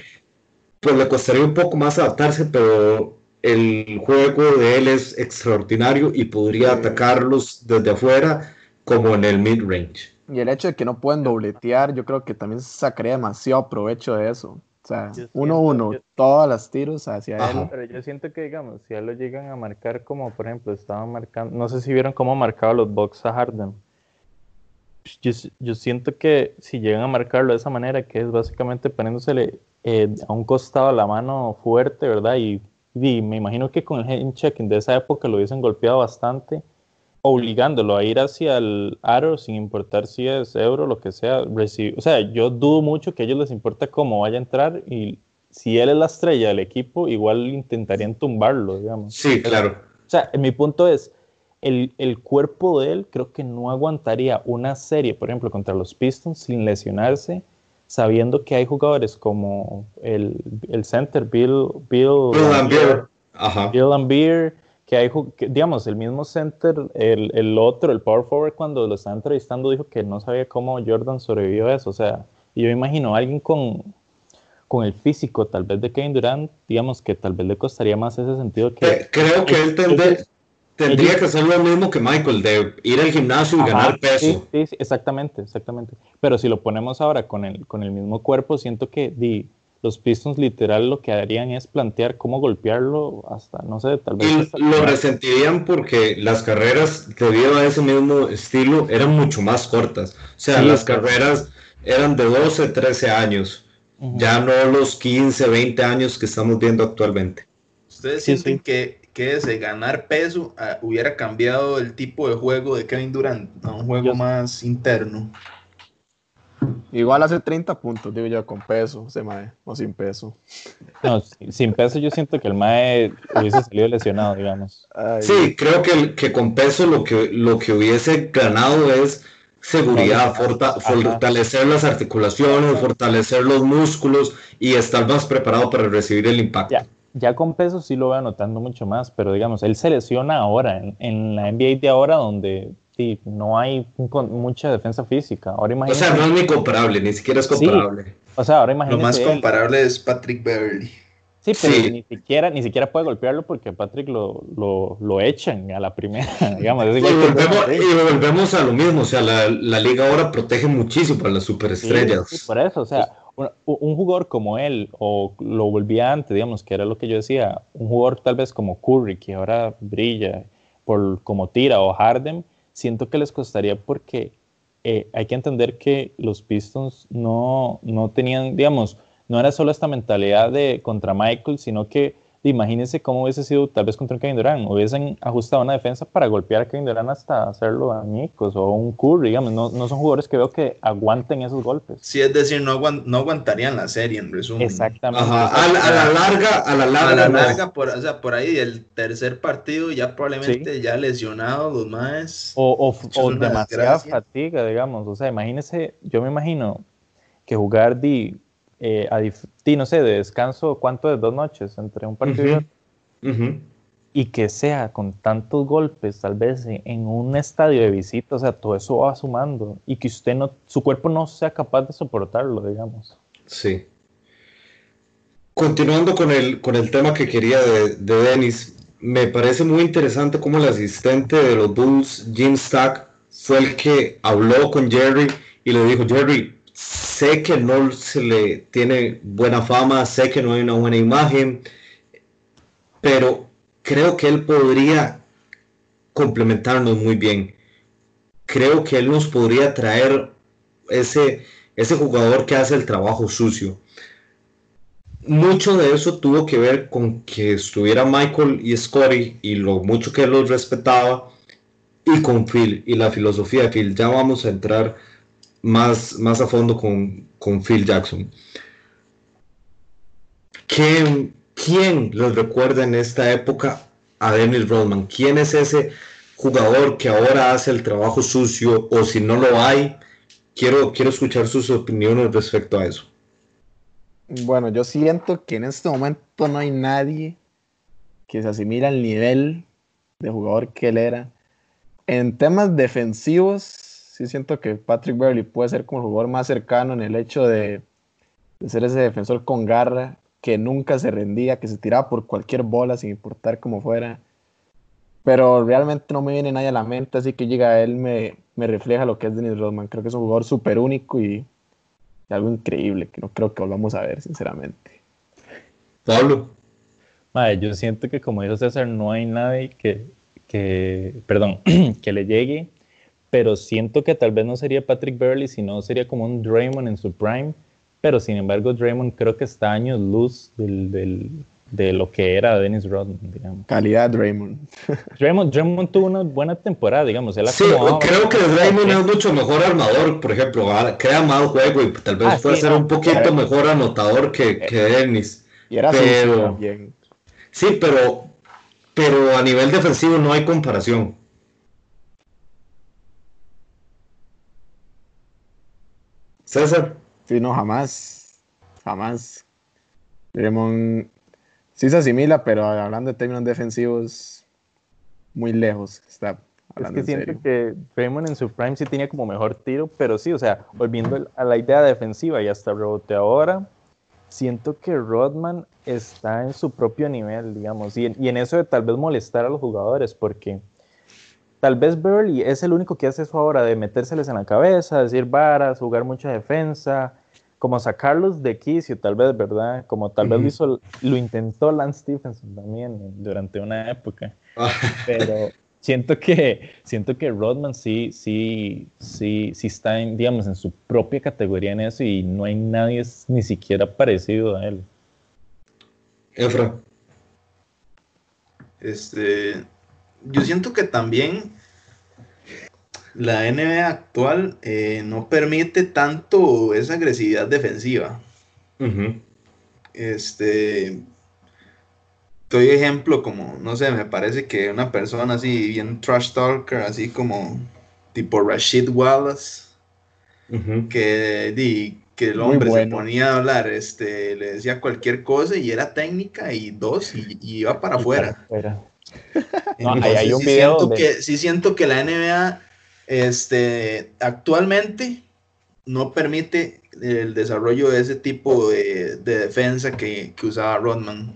pues le costaría un poco más adaptarse, pero el juego de él es extraordinario y podría atacarlos desde afuera como en el mid-range. Y el hecho de que no pueden dobletear, yo creo que también sacaría demasiado provecho de eso. O sea, uno uno, todas las tiros hacia él. Pero yo siento que, digamos, si a él lo llegan a marcar como, por ejemplo, estaban marcando, no sé si vieron cómo marcaba los box a Harden. Yo, yo, siento que si llegan a marcarlo de esa manera, que es básicamente poniéndosele eh, a un costado la mano fuerte, ¿verdad? Y, y, me imagino que con el hand checking de esa época lo hubiesen golpeado bastante obligándolo a ir hacia el aro sin importar si es euro, lo que sea. O sea, yo dudo mucho que a ellos les importa cómo vaya a entrar y si él es la estrella del equipo, igual intentarían tumbarlo, digamos. Sí, claro. O sea, mi punto es, el, el, cuerpo de él creo que no aguantaría una serie, por ejemplo, contra los Pistons sin lesionarse, sabiendo que hay jugadores como el, el center Bill, Bill, Bill Ajá. Bill que hay, digamos, el mismo center, el, el, otro, el power forward, cuando lo estaba entrevistando, dijo que no sabía cómo Jordan sobrevivió a eso. O sea, yo imagino a alguien con, con el físico, tal vez de Kevin Durant, digamos que tal vez le costaría más ese sentido que. Creo que él tendría que hacer lo mismo que Michael, de ir al gimnasio y ganar peso. Sí, sí, exactamente, exactamente. Pero si lo ponemos ahora con el, con el mismo cuerpo, siento que di, los Pistons literal lo que harían es plantear cómo golpearlo hasta, no sé, tal vez... Y lo resentirían porque las carreras, debido a ese mismo estilo, eran mucho más cortas. O sea, las carreras eran de 12, 13 años, ya no los 15, 20 años que estamos viendo actualmente. ¿Ustedes sienten que, que ese ganar peso ah, hubiera cambiado el tipo de juego de Kevin Durant a un juego más interno? Igual hace 30 puntos, digo yo, con peso, ese mae, o sin peso. No, sin peso yo siento que el mae hubiese salido lesionado, digamos. sí, creo que, que con peso lo que, lo que hubiese ganado es seguridad, fortalecer las articulaciones, fortalecer los músculos y estar más preparado para recibir el impacto. Ya, ya con peso sí lo voy anotando mucho más, pero digamos, él se lesiona ahora, en, en la NBA de ahora, donde sí, no hay mucha defensa física. Ahora o sea, no es ni comparable, ni siquiera es comparable. o sea, ahora imagínate. Lo más comparable es Patrick Beverly. Sí, pero Ni, siquiera, ni siquiera puede golpearlo porque Patrick lo, lo, lo echan a la primera, digamos. y, volvemos, a lo mismo, o sea, la, la liga ahora protege muchísimo a las superestrellas. Sí, por eso, o sea, un, un, jugador como él, o lo volvía antes, digamos, que era lo que yo decía, un jugador tal vez como Curry, que ahora brilla por como tira, o Harden, siento que les costaría porque eh, hay que entender que los Pistons no, no tenían, digamos, no era solo esta mentalidad de contra Michael, sino que imagínense cómo hubiese sido tal vez contra Kevin Durant, hubiesen ajustado una defensa para golpear a Kevin Durant hasta hacerlo a Nicos o un Curry, digamos, no, no, son jugadores que veo que aguanten esos golpes. Sí, es decir, no, no aguantarían la serie, en resumen. Exactamente. A, la, larga, a la larga. A la larga, por, o sea, por ahí el tercer partido ya probablemente ya lesionado los más. O, o, demasiada fatiga, digamos, o sea, imagínese, yo me imagino que jugar de eh, a, no sé, de descanso, ¿cuánto de dos noches entre un partido y que sea con tantos golpes, tal vez en un estadio de visita, o sea, todo eso va sumando y que usted no, su cuerpo no sea capaz de soportarlo, digamos. Sí. Continuando con el, con el tema que quería de, de Dennis, me parece muy interesante cómo el asistente de los Bulls, Jim Stack, fue el que habló con Jerry y le dijo, Jerry, sé que no se le tiene buena fama, sé que no hay una buena imagen, pero creo que él podría complementarnos muy bien. Creo que él nos podría traer ese, ese jugador que hace el trabajo sucio. Mucho de eso tuvo que ver con que estuviera Michael y Scotty y lo mucho que él los respetaba y con Phil y la filosofía de Phil. Ya vamos a entrar más, más a fondo con, con Phil Jackson. ¿Quién, ¿Quién recuerda en esta época a Dennis Rodman? ¿Quién es ese jugador que ahora hace el trabajo sucio o si no lo hay, quiero, quiero escuchar sus opiniones respecto a eso. Bueno, yo siento que en este momento no hay nadie que se asimile al nivel de jugador que él era. En temas defensivos, sí siento que Patrick Beverly puede ser como el jugador más cercano en el hecho de, de ser ese defensor con garra, que nunca se rendía, que se tiraba por cualquier bola sin importar cómo fuera. Pero realmente no me viene nadie a la mente, así que llega a él me, me refleja lo que es Dennis Rodman. Creo que es un jugador súper único y, y algo increíble que no creo que volvamos a ver, sinceramente. Pablo. Madre, yo siento que como dijo César, no hay nadie que, que perdón, que le llegue, pero siento que tal vez no sería Patrick Beverly, sino sería como un Draymond en su prime, pero sin embargo Draymond creo que está años luz del, del, de lo que era Dennis Rodman, digamos. Calidad Draymond. Draymond, Draymond tuvo una buena temporada, digamos. Él sí, creo que Draymond es mucho mejor armador, por ejemplo, crea más juego y tal vez ah, puede sí, ser no, un poquito mejor anotador que, que Dennis. Y era pero, también. Sí, pero, pero a nivel defensivo no hay comparación. César. Sí, no, jamás. Jamás. Draymond sí se asimila, pero hablando de términos defensivos, muy lejos está. Es que siento que Draymond en su prime sí tenía como mejor tiro, pero sí, o sea, volviendo a la idea defensiva y hasta rebote ahora, siento que Rodman está en su propio nivel, digamos, y en, y en eso de tal vez molestar a los jugadores, porque tal vez Burley es el único que hace eso ahora, de metérseles en la cabeza, decir varas, jugar mucha defensa, como sacarlos de quicio, tal vez, ¿verdad? Como tal vez lo, hizo, lo intentó Lance Stephenson también durante una época. Pero siento que, siento que Rodman sí, sí, sí, sí está, en, digamos, en su propia categoría en eso y no hay nadie ni siquiera parecido a él. Efra. Este, yo siento que también la NBA actual eh, no permite tanto esa agresividad defensiva. Este. Doy ejemplo como, no sé, me parece que una persona así, bien trash talker, así como tipo Rashid Wallace, que, que el hombre se ponía a hablar, este, le decía cualquier cosa y era técnica y dos y, iba para afuera. hay, un video que, sí siento que la NBA este, actualmente no permite el desarrollo de ese tipo de, defensa que, usaba Rodman.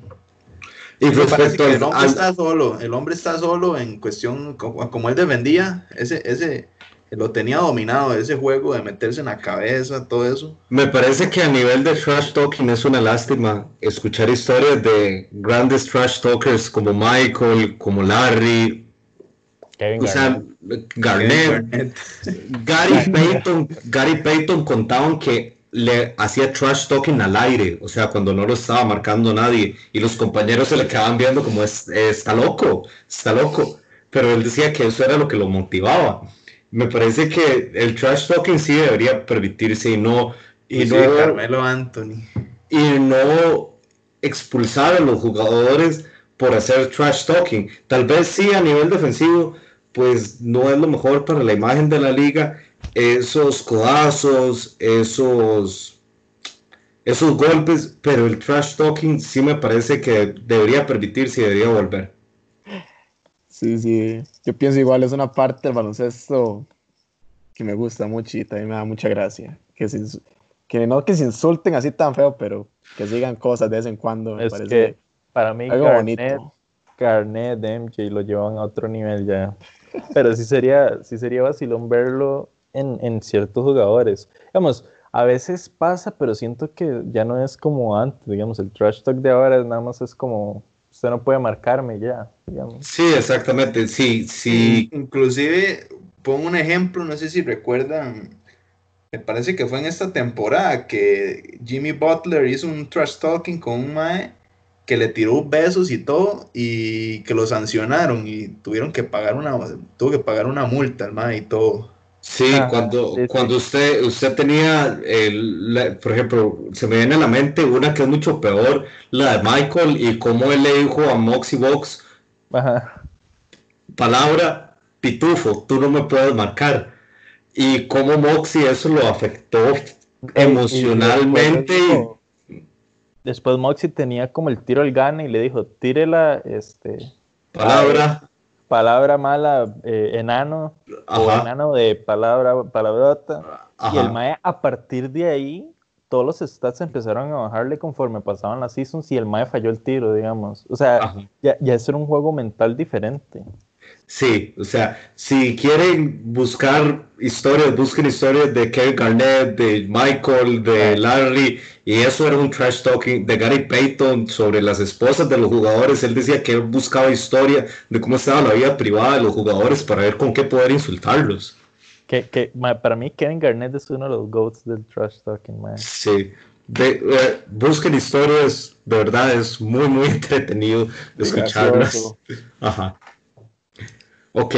Y respecto el hombre está solo, el hombre está solo en cuestión, como, él defendía, ese, ese, lo tenía dominado, ese juego de meterse en la cabeza, todo eso. Me parece que a nivel de trash talking es una lástima escuchar historias de grandes trash talkers como Michael, como Larry, o sea, Garnett, Gary Payton, Gary Payton contaban que le hacía trash talking al aire, o sea, cuando no lo estaba marcando nadie y los compañeros se le quedaban viendo como es, está loco, está loco, pero él decía que eso era lo que lo motivaba. Me parece que el trash talking sí debería permitirse y no y pues no Carmelo Anthony y no expulsar a los jugadores por hacer trash talking. Tal vez sí a nivel defensivo pues no es lo mejor para la imagen de la liga. Esos codazos, esos, esos golpes, pero el trash talking sí me parece que debería permitirse y debería volver. Sí, sí, yo pienso igual, es una parte del baloncesto que me gusta mucho y también me da mucha gracia. Que, que no que se insulten así tan feo, pero que sigan cosas de vez en cuando. Me parece que para mí, algo bonito. Garnett, MJ lo llevan a otro nivel ya. Pero sí sería, sí sería vacilón verlo en, en ciertos jugadores. Digamos, a veces pasa, pero siento que ya no es como antes, digamos, el trash talk de ahora nada más es como, usted no puede marcarme ya, digamos. Sí, exactamente, sí, sí. Inclusive, pongo un ejemplo, no sé si recuerdan, me parece que fue en esta temporada que Jimmy Butler hizo un trash talking con un mae que le tiró besos y todo y que lo sancionaron y tuvieron que pagar una tuvo que pagar una multa al y todo. Sí, cuando, cuando usted usted tenía el, por ejemplo, se me viene a la mente una que es mucho peor, la de Michael y cómo él le dijo a Moxie Box palabra pitufo, tú no me puedes marcar. y cómo Moxie eso lo afectó emocionalmente. Después, Moxie tenía como el tiro al gane y le dijo, tírela, este... Palabra. Palabra mala, eh, enano, o enano de palabra, palabrota. Y el Mae, a partir de ahí, todos los stats empezaron a bajarle conforme pasaban las seasons y el Mae falló el tiro, digamos. O sea, ya, ya es un juego mental diferente. Sí, o sea, si quieren buscar historias, busquen historias de Kevin Garnett, de Michael, de Larry, y eso era un trash talking de Gary Payton sobre las esposas de los jugadores. Él decía que él buscaba historia de cómo estaba la vida privada de los jugadores para ver con qué poder insultarlos. Que, que para mí Kevin Garnett es uno de los goats del trash talking, man. Sí. Eh, busquen historias, de verdad es muy, muy entretenido escucharlas. Ajá. Ok.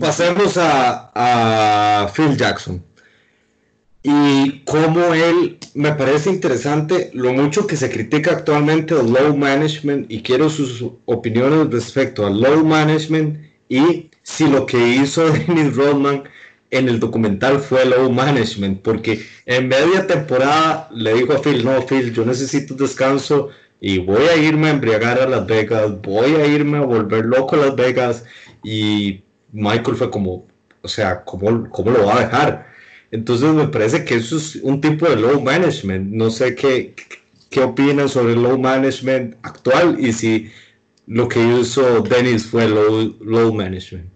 Pasemos a, a, Phil Jackson. Y cómo él, me parece interesante lo mucho que se critica actualmente el low management y quiero sus opiniones respecto al low management y si lo que hizo Dennis Rodman en el documental fue low management, porque en media temporada le dijo a Phil, no, Phil, yo necesito descanso, y voy a irme a embriagar a Las Vegas, voy a irme a volver loco a Las Vegas y Michael fue como, o sea, ¿cómo, cómo lo va a dejar? Entonces me parece que eso es un tipo de low management. No sé qué, qué opinan sobre el low management actual y si lo que hizo Dennis fue low, low management.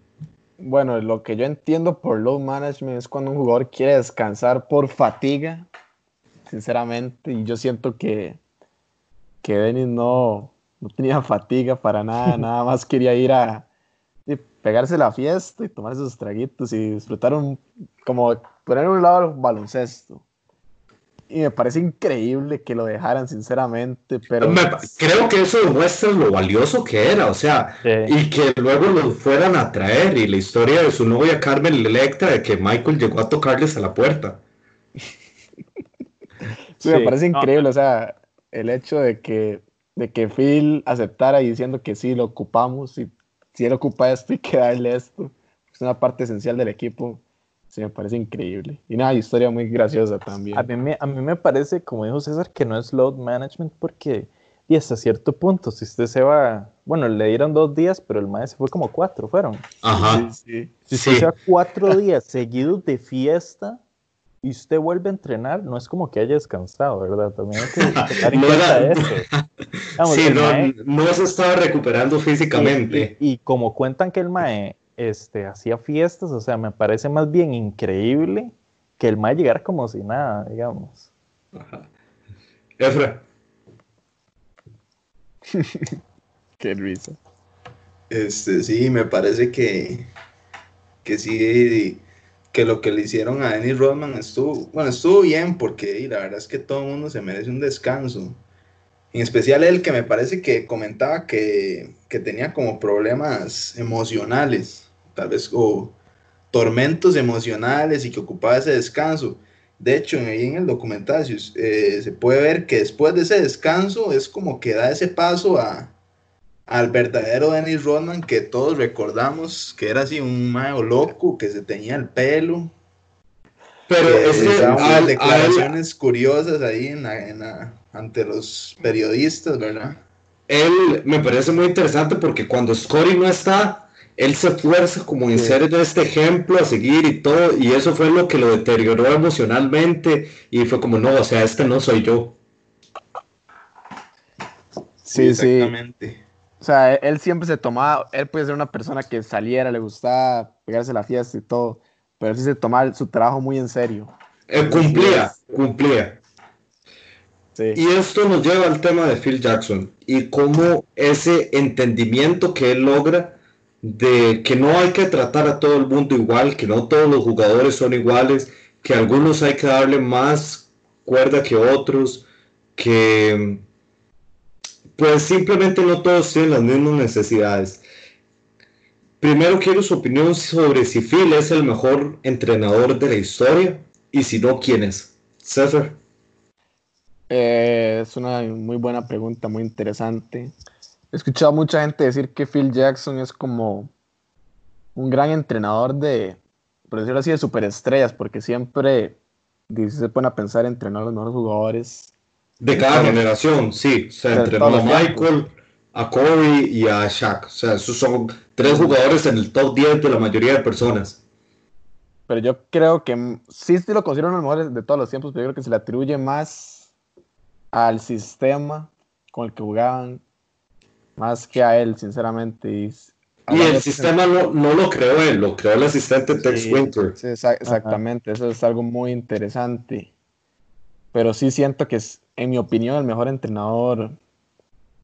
Bueno, lo que yo entiendo por low management es cuando un jugador quiere descansar por fatiga, sinceramente, y yo siento que que Denis no, no tenía fatiga para nada, nada más quería ir a, pegarse la fiesta y tomar sus traguitos y disfrutar un, como poner a un lado el baloncesto. Y me parece increíble que lo dejaran, sinceramente, pero... creo que eso demuestra lo valioso que era, o sea, y que luego lo fueran a traer, y la historia de su novia Carmen Electra, de que Michael llegó a tocarles a la puerta. sí, me parece increíble, o sea, el hecho de que, de que Phil aceptara diciendo que sí, lo ocupamos, y si él ocupa esto y que darle esto, es una parte esencial del equipo, se me parece increíble. Y una historia muy graciosa también. A mí, me, a mí me parece, como dijo César, que no es load management porque, y hasta cierto punto, si usted se va, bueno, le dieron dos días, pero el maestro fue como cuatro, fueron. Ajá. Si usted se va cuatro días seguidos de fiesta, y usted vuelve a entrenar, no es como que haya descansado, ¿verdad? También hay que tener en cuenta eso. sí, no, no, se estaba recuperando físicamente. Y, como cuentan que el Mae este, hacía fiestas, o sea, me parece más bien increíble que el Mae llegara como si nada, digamos. Ajá. Efra. Qué risa. Este, sí, me parece que, que sí que lo que le hicieron a Dennis Rodman estuvo, bueno, estuvo bien porque la verdad es que todo el mundo se merece un descanso. En especial él que me parece que comentaba que, que tenía como problemas emocionales, tal vez o tormentos emocionales y que ocupaba ese descanso. De hecho, ahí en el documental eh, se puede ver que después de ese descanso es como que da ese paso a, al verdadero Dennis Rodman que todos recordamos que era así un mago loco, que se tenía el pelo. Pero es que declaraciones curiosas ahí en ante los periodistas, ¿verdad? Él me parece muy interesante porque cuando Scotty no está, él se esfuerza como en ser este ejemplo a seguir y todo, y eso fue lo que lo deterioró emocionalmente y fue como, no, o sea, este no soy yo. Sí, sí. Exactamente. O sea, él siempre se tomaba, él puede ser una persona que saliera, le gustaba pegarse la fiesta y todo, pero sí se tomaba su trabajo muy en serio. Él cumplía, cumplía. Sí. Y esto nos lleva al tema de Phil Jackson y cómo ese entendimiento que él logra de que no hay que tratar a todo el mundo igual, que no todos los jugadores son iguales, que a algunos hay que darle más cuerda que otros, que pues simplemente no todos tienen las mismas necesidades. Primero quiero su opinión sobre si Phil es el mejor entrenador de la historia y si no, ¿quién es? César. Eh, es una muy buena pregunta, muy interesante. He escuchado a mucha gente decir que Phil Jackson es como un gran entrenador de, por decirlo así, de superestrellas, porque siempre se pone a pensar en entrenar a los mejores jugadores. De cada generación, sí. O sea, entrenó a Michael, a Corey y a Shaq. O sea, esos son tres jugadores en el top 10 de la mayoría de personas. Pero yo creo que sí, sí lo considero uno de los mejores de todos los tiempos, pero yo creo que se le atribuye más al sistema con el que jugaban, más que a él, sinceramente. Y y el sistema no, no, lo creó él, lo creó el asistente Tex Winter. Sí, exactamente, eso es algo muy interesante. Pero sí siento que, es, en mi opinión, el mejor entrenador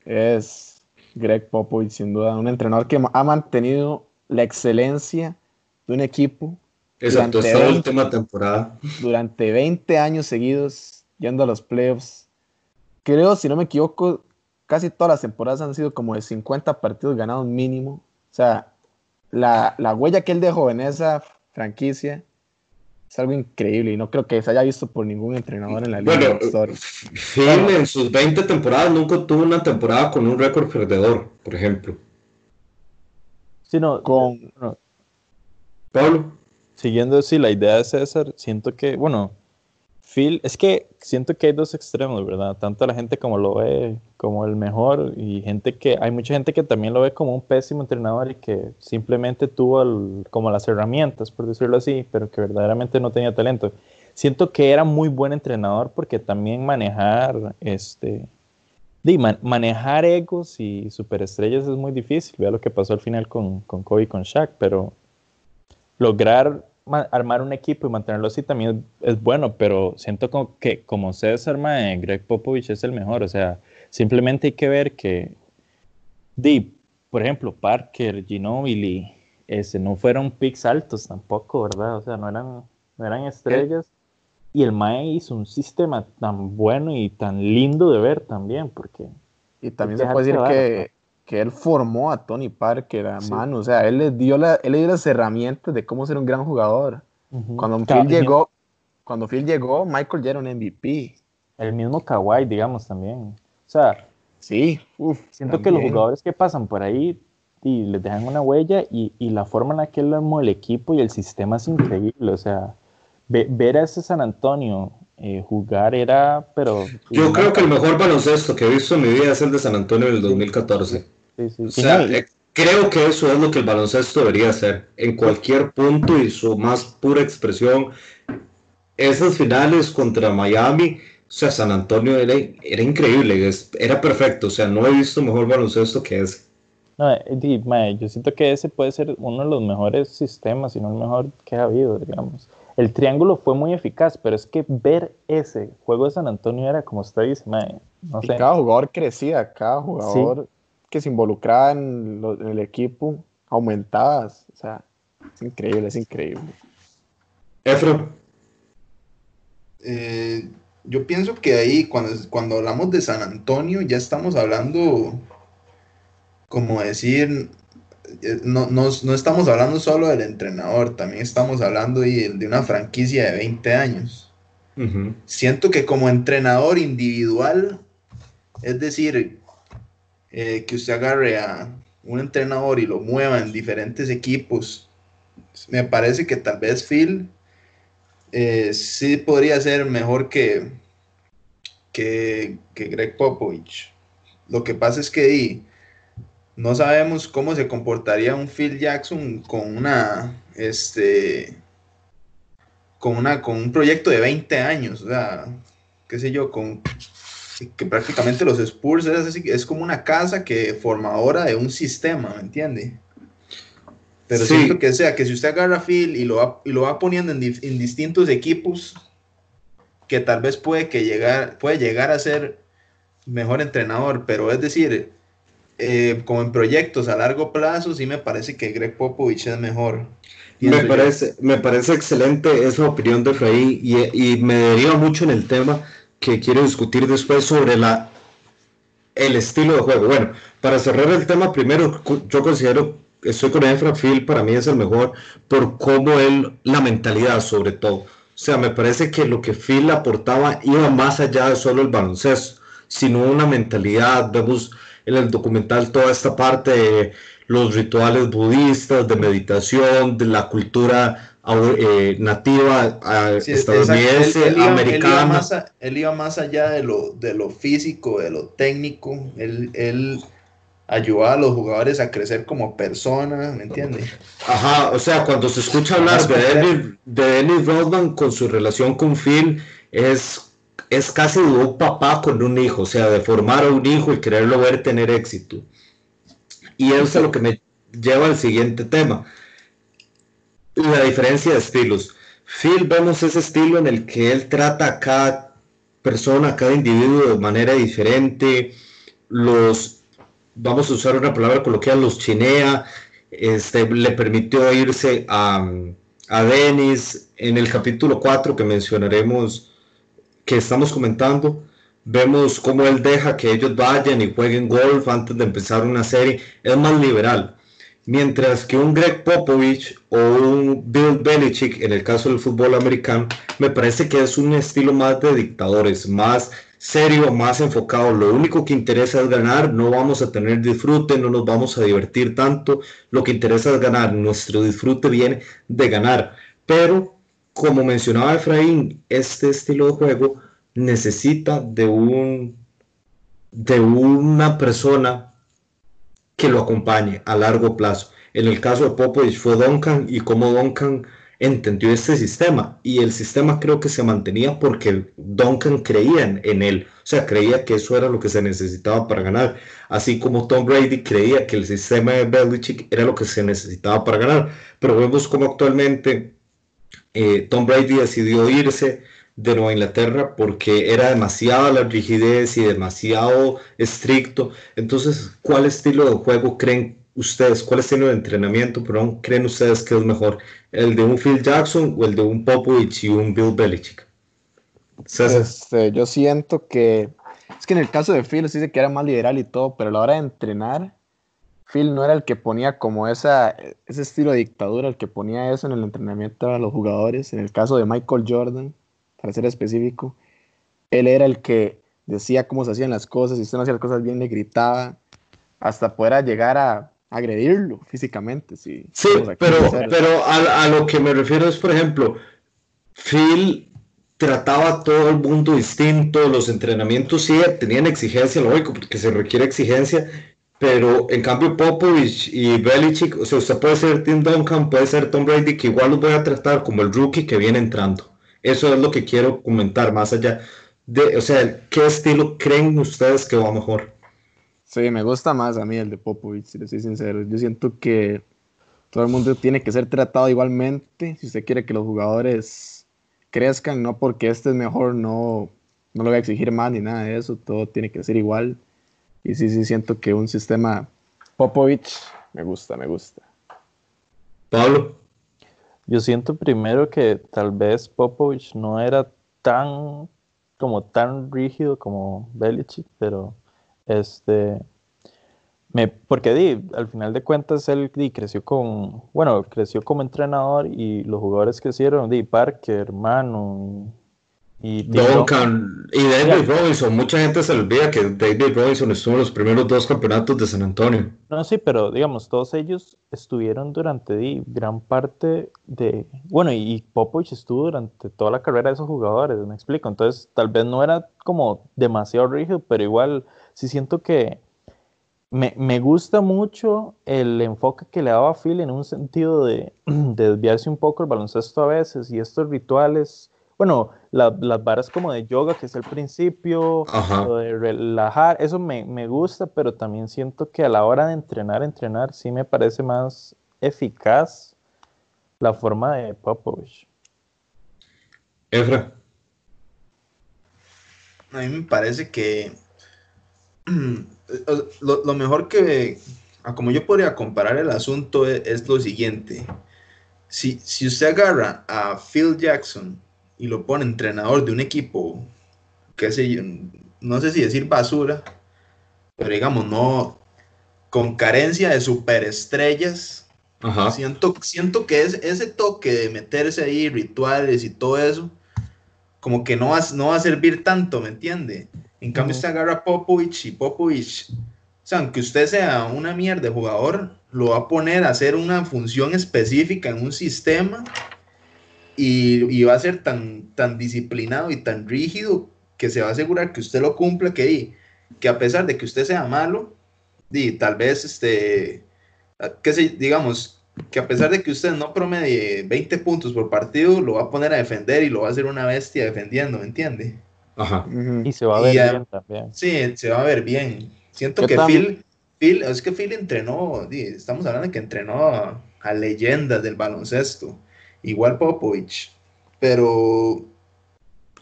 es Greg Popovich, sin duda. Un entrenador que ha mantenido la excelencia de un equipo. Exacto, esta última temporada. Durante 20 años seguidos, yendo a los playoffs. Creo, si no me equivoco, casi todas las temporadas han sido como de 50 partidos ganados mínimo o sea, la, la huella que él dejó en esa franquicia es algo increíble y no creo que se haya visto por ningún entrenador en la liga. Bueno, Phil en sus 20 temporadas nunca tuvo una temporada con un récord perdedor, por ejemplo. Sí, no, con Pablo. Siguiendo así la idea de César, siento que, bueno, Phil, es que siento que hay dos extremos, ¿verdad? Tanto la gente como lo ve como el mejor y gente que, hay mucha gente que también lo ve como un pésimo entrenador y que simplemente tuvo como las herramientas, por decirlo así, pero que verdaderamente no tenía talento. Siento que era muy buen entrenador porque también manejar, este, manejar egos y superestrellas es muy difícil. Vea lo que pasó al final con, con Kobe y con Shaq, pero lograr armar un equipo y mantenerlo así también es, bueno, pero siento como que como César, mae, Greg Popovich es el mejor, o sea, simplemente hay que ver que, di, por ejemplo, Parker, Ginobili, ese, no fueron picks altos tampoco, ¿verdad? O sea, no eran, no eran estrellas. Y el Mae hizo un sistema tan bueno y tan lindo de ver también, porque... Y también se puede decir que, que él formó a Tony Parker a mano, o sea, él le dio la, él le dio las herramientas de cómo ser un gran jugador. Cuando Phil llegó, cuando Phil llegó, Michael ya era un MVP. El mismo Kawhi, digamos también. O sea, sí, siento que los jugadores que pasan por ahí y les dejan una huella y, y la forma en la que él armó el equipo y el sistema es increíble. O sea, ver a ese San Antonio eh, jugar era, pero... Yo creo que el mejor baloncesto que he visto en mi vida es el de San Antonio del 2014. O sea, eh, creo que eso es lo que el baloncesto debería ser, en cualquier punto y su más pura expresión. Esas finales contra Miami, o sea, San Antonio era, era increíble, era perfecto, o sea, no he visto mejor baloncesto que ese. No, eh, yo siento que ese puede ser uno de los mejores sistemas, y no el mejor que ha habido, digamos. El triángulo fue muy eficaz, pero es que ver ese juego de San Antonio era como usted dice, no sé. cada jugador crecía, cada jugador que se involucraba en, el equipo aumentaba. O sea, es increíble, es increíble. Efro. Eh, yo pienso que ahí, cuando, cuando hablamos de San Antonio, ya estamos hablando, como decir, eh, no, no, estamos hablando solo del entrenador, también estamos hablando de, de una franquicia de 20 años. Siento que como entrenador individual, es decir, eh, que usted agarre a un entrenador y lo mueva en diferentes equipos, me parece que tal vez Phil eh, sí podría ser mejor que, que, que, Greg Popovich. Lo que pasa es que no sabemos cómo se comportaría un Phil Jackson con una, este, con una, con un proyecto de 20 años, o sea, qué sé yo, con que prácticamente los Spurs es, es como una casa que formadora de un sistema, ¿me entiende? Pero siento que sea que si usted agarra a Phil y lo va, y lo va poniendo en, en, distintos equipos, que tal vez puede, que llegar, puede llegar a ser mejor entrenador, pero es decir, eh, como en proyectos a largo plazo, sí me parece que Greg Popovich es mejor. Me parece, me parece excelente esa opinión de Freddy y, y me deriva mucho en el tema que quiero discutir después sobre la, el estilo de juego. Bueno, para cerrar el tema, primero, yo considero, estoy con Efra Phil, para mí es el mejor por cómo él, la mentalidad sobre todo. O sea, me parece que lo que Phil aportaba iba más allá de solo el baloncesto, sino una mentalidad, vemos en el documental toda esta parte de los rituales budistas, de meditación, de la cultura eh, nativa estadounidense, americana. Él iba, más allá de lo, de lo físico, de lo técnico. Él, él ayudaba a los jugadores a crecer como personas, ¿me entiendes? Ajá, o sea, cuando se escucha hablar de Dennis, de Dennis Rodman con su relación con Phil, es, es casi de un papá con un hijo, o sea, de formar a un hijo y quererlo ver tener éxito. Y eso es lo que me lleva al siguiente tema la diferencia de estilos. Phil vemos ese estilo en el que él trata a cada persona, a cada individuo de manera diferente, los, vamos a usar una palabra coloquial, los chinea, este, le permitió irse a, a Dennis en el capítulo 4 que mencionaremos, que estamos comentando, vemos cómo él deja que ellos vayan y jueguen golf antes de empezar una serie, es más liberal. Mientras que un Greg Popovich o un Bill Belichick, en el caso del fútbol americano, me parece que es un estilo más de dictadores, más serio, más enfocado. Lo único que interesa es ganar, no vamos a tener disfrute, no nos vamos a divertir tanto. Lo que interesa es ganar, nuestro disfrute viene de ganar. Pero, como mencionaba Efraín, este estilo de juego necesita de un de una persona que lo acompañe a largo plazo. En el caso de Popovich fue Duncan y cómo Duncan entendió este sistema. Y el sistema creo que se mantenía porque Duncan creía en, él, o sea, creía que eso era lo que se necesitaba para ganar, así como Tom Brady creía que el sistema de Belichick era lo que se necesitaba para ganar, pero vemos como actualmente eh, Tom Brady decidió irse, de Nueva Inglaterra porque era demasiada la rigidez y demasiado estricto. Entonces, ¿cuál estilo de juego creen ustedes, cuál estilo de entrenamiento, creen ustedes que es mejor? ¿El de un Phil Jackson o el de un Popovich y un Bill Belichick? Este, yo siento que es que en el caso de Phil se dice que era más liberal y todo, pero a la hora de entrenar, Phil no era el que ponía como esa, ese estilo de dictadura, el que ponía eso en el entrenamiento a los jugadores. En el caso de Michael Jordan, para ser específico, él era el que decía cómo se hacían las cosas, si usted no hacía las cosas bien le gritaba, hasta poder llegar a agredirlo físicamente. Sí, sí pero, pero a, lo que me refiero es, por ejemplo, Phil trataba a todo el mundo distinto, los entrenamientos sí tenían exigencia, lógico, porque se requiere exigencia, pero en cambio Popovich y Belichick, o sea, usted puede ser Tim Duncan, puede ser Tom Brady, que igual los voy a tratar como el rookie que viene entrando. Eso es lo que quiero comentar más allá de, o sea, ¿qué estilo creen ustedes que va mejor? Sí, me gusta más a mí el de Popovich, si le soy sincero. Yo siento que todo el mundo tiene que ser tratado igualmente. Si usted quiere que los jugadores crezcan, no porque este es mejor, no, no lo voy a exigir más ni nada de eso. Todo tiene que ser igual. Y sí, sí, siento que un sistema Popovich me gusta, me gusta. Pablo. Yo siento primero que tal vez Popovich no era tan como tan rígido como Belichick, pero este me, porque di, al final de cuentas él di, creció con, bueno, creció como entrenador y los jugadores crecieron, di, Parker, hermano, y Duncan y David Robinson, mucha gente se olvida que David Robinson estuvo en los primeros dos campeonatos de San Antonio. No, sí, pero digamos, todos ellos estuvieron durante gran parte de, bueno, y Popovich estuvo durante toda la carrera de esos jugadores, me explico, entonces tal vez no era como demasiado rígido, pero igual sí siento que me, me gusta mucho el enfoque que le daba a Phil en un sentido de, de desviarse un poco el baloncesto a veces y estos rituales. Bueno, las varas como de yoga, que es el principio, de relajar, eso me, gusta, pero también siento que a la hora de entrenar, entrenar, sí me parece más eficaz la forma de Popovich. Efra. A mí me parece que lo, mejor que, como yo podría comparar el asunto es, es lo siguiente. Si, si usted agarra a Phil Jackson y lo pone entrenador de un equipo, qué sé yo, no sé si decir basura, pero digamos, no, con carencia de superestrellas. Siento, siento que es, ese toque de meterse ahí, rituales y todo eso, como que no va, no va a servir tanto, ¿me entiende? En cambio, se agarra Popovich y Popovich O sea, aunque usted sea una mierda de jugador, lo va a poner a hacer una función específica en un sistema y, va a ser tan, tan disciplinado y tan rígido que se va a asegurar que usted lo cumpla, que, que a pesar de que usted sea malo, y tal vez, este, que se, digamos, que a pesar de que usted no promedie 20 puntos por partido, lo va a poner a defender y lo va a hacer una bestia defendiendo, ¿me entiende? Ajá. Y se va a ver bien también. Sí, se va a ver bien. Siento que Phil, Phil, es que Phil entrenó, estamos hablando de que entrenó a, a leyendas del baloncesto igual Popovich. Pero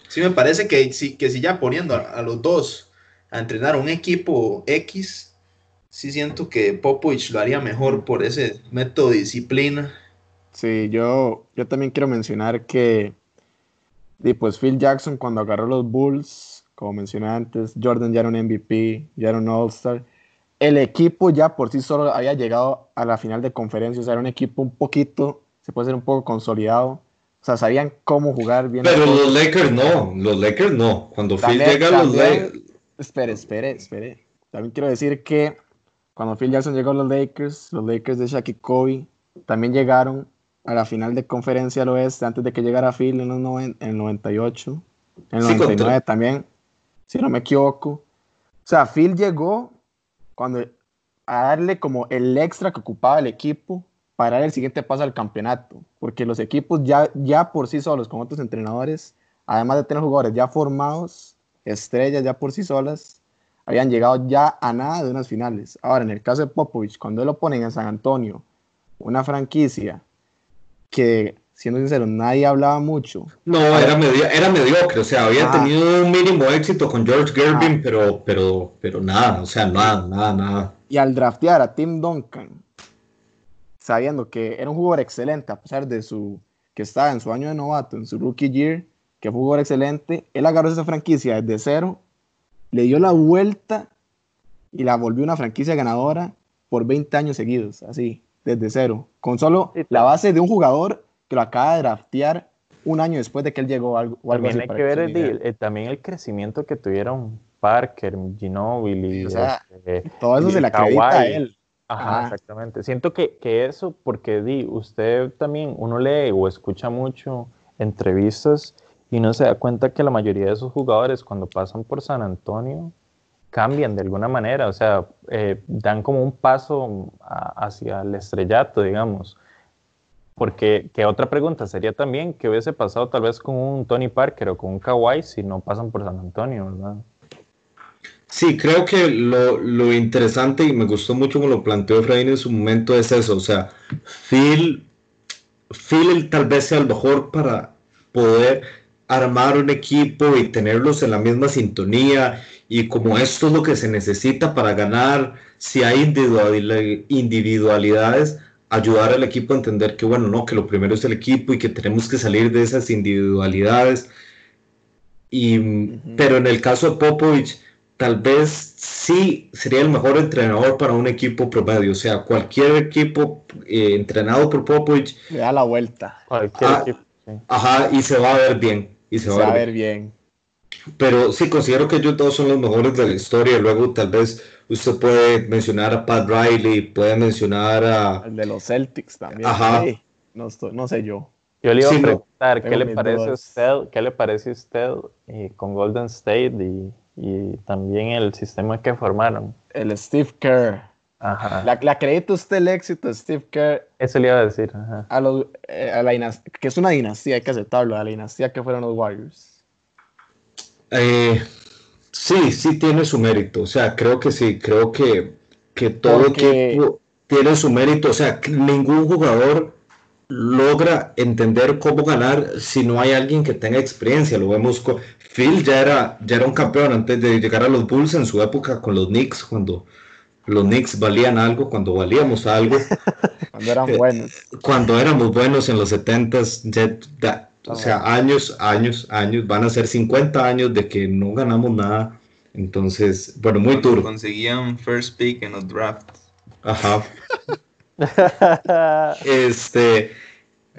sí me parece que si, que si ya poniendo a, los dos a entrenar un equipo X, sí siento que Popovich lo haría mejor por ese método de disciplina. Sí, yo, yo también quiero mencionar que y pues Phil Jackson cuando agarró los Bulls, como mencioné antes, Jordan ya era un MVP, ya era un All-Star. El equipo ya por sí solo había llegado a la final de conferencia, o sea, era un equipo un poquito se puede ser un poco consolidado. O sea, sabían cómo jugar bien. Pero los Lakers no, los Lakers no. Cuando Phil llega a los Lakers. Espere, espere, espere. También quiero decir que cuando Phil Jackson llegó a los Lakers, los Lakers de Shaq y Kobe también llegaron a la final de conferencia al oeste antes de que llegara Phil en, los en el 98, en el 99 también, si no me equivoco. O sea, Phil llegó cuando a darle como el extra que ocupaba el equipo para dar el siguiente paso al campeonato, porque los equipos ya, ya por sí solos, con otros entrenadores, además de tener jugadores ya formados, estrellas ya por sí solas, habían llegado ya a nada de unas finales. Ahora, en el caso de Popovich, cuando lo ponen en San Antonio, una franquicia que, siendo sincero, nadie hablaba mucho. No, era, era mediocre, o sea, había ah. tenido un mínimo éxito con George Gervin, ah. pero, pero, pero nada, o sea, nada, nada, nada. Y al draftear a Tim Duncan, sabiendo que era un jugador excelente, a pesar de su que estaba en su año de novato, en su rookie year, que fue un jugador excelente, él agarró esa franquicia desde cero, le dio la vuelta y la volvió una franquicia ganadora por 20 años seguidos, así, desde cero, con solo la base de un jugador que lo acaba de draftear un año después de que él llegó algo, o algo también hay que ver el, también el crecimiento que tuvieron Parker, Ginobili, o sea, este, todo eso se le acredita a él. Ajá, exactamente. Siento que, eso, porque di, usted también, uno lee o escucha mucho entrevistas y uno se da cuenta que la mayoría de esos jugadores cuando pasan por San Antonio cambian de alguna manera, o sea, eh, dan como un paso hacia el estrellato, digamos. Porque, que otra pregunta sería también, ¿qué hubiese pasado tal vez con un Tony Parker o con un Kawhi si no pasan por San Antonio, verdad? Sí, creo que lo, lo, interesante y me gustó mucho como lo planteó Efraín en su momento es eso, o sea, Phil, Phil tal vez sea el mejor para poder armar un equipo y tenerlos en la misma sintonía y como esto es lo que se necesita para ganar, si hay individualidades, ayudar al equipo a entender que bueno, no, que lo primero es el equipo y que tenemos que salir de esas individualidades. Y, Pero en el caso de Popovich, tal vez sí sería el mejor entrenador para un equipo promedio. O sea, cualquier equipo eh, entrenado por Popovich. Le da la vuelta. Ah, ajá, y se va a ver bien. Y se, va, a ver bien. Pero sí, considero que ellos todos son los mejores de la historia. Luego, tal vez usted puede mencionar a Pat Riley, puede mencionar a. El de los Celtics también. Ajá. no, no sé yo. Yo le iba a preguntar, ¿qué le, parece a usted, ¿qué le parece a usted eh, con Golden State y y también el sistema que formaron. El Steve Kerr. Ajá. ¿La, acredita usted el éxito de Steve Kerr? Eso le iba a decir. Ajá. A, los, eh, a la que es una dinastía, hay que aceptarlo, a la dinastía que fueron los Warriors. Eh, sí, sí tiene su mérito. O sea, creo que sí, creo que, que todo equipo tiene su mérito. O sea, ningún jugador logra entender cómo ganar si no hay alguien que tenga experiencia. Lo vemos con Phil ya era, ya era un campeón antes de llegar a los Bulls en su época con los Knicks, cuando los Knicks valían algo, cuando valíamos algo. cuando eran buenos. Cuando éramos buenos en los 70s, o sea, años, años, años, van a ser 50 años de que no ganamos nada. Entonces, bueno, muy duro. Conseguían first pick en los drafts. Ajá. este,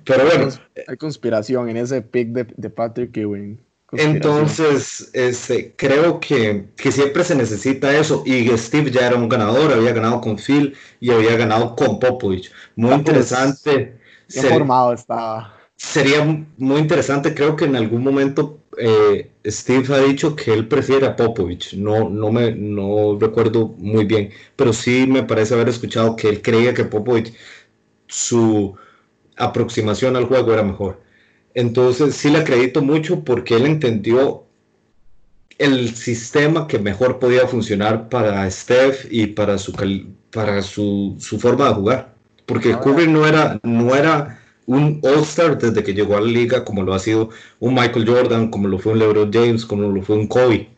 pero bueno. Hay conspiración en ese pick de, de Patrick Ewing Entonces, este, creo que, que, siempre se necesita eso. Y Steve ya era un ganador, había ganado con Phil y había ganado con Popovich. Muy interesante. Bien formado estaba. Sería muy interesante, creo que en algún momento eh, Steve ha dicho que él prefiere a Popovich. No, no, me, no recuerdo muy bien, pero sí me parece haber escuchado que él creía que Popovich, su aproximación al juego era mejor. Entonces sí le acredito mucho porque él entendió el sistema que mejor podía funcionar para Steph y para su, para su, forma de jugar. Porque Curry no era, no era un All-Star desde que llegó a la liga como lo ha sido un Michael Jordan, como lo fue un LeBron James, como lo fue un Kobe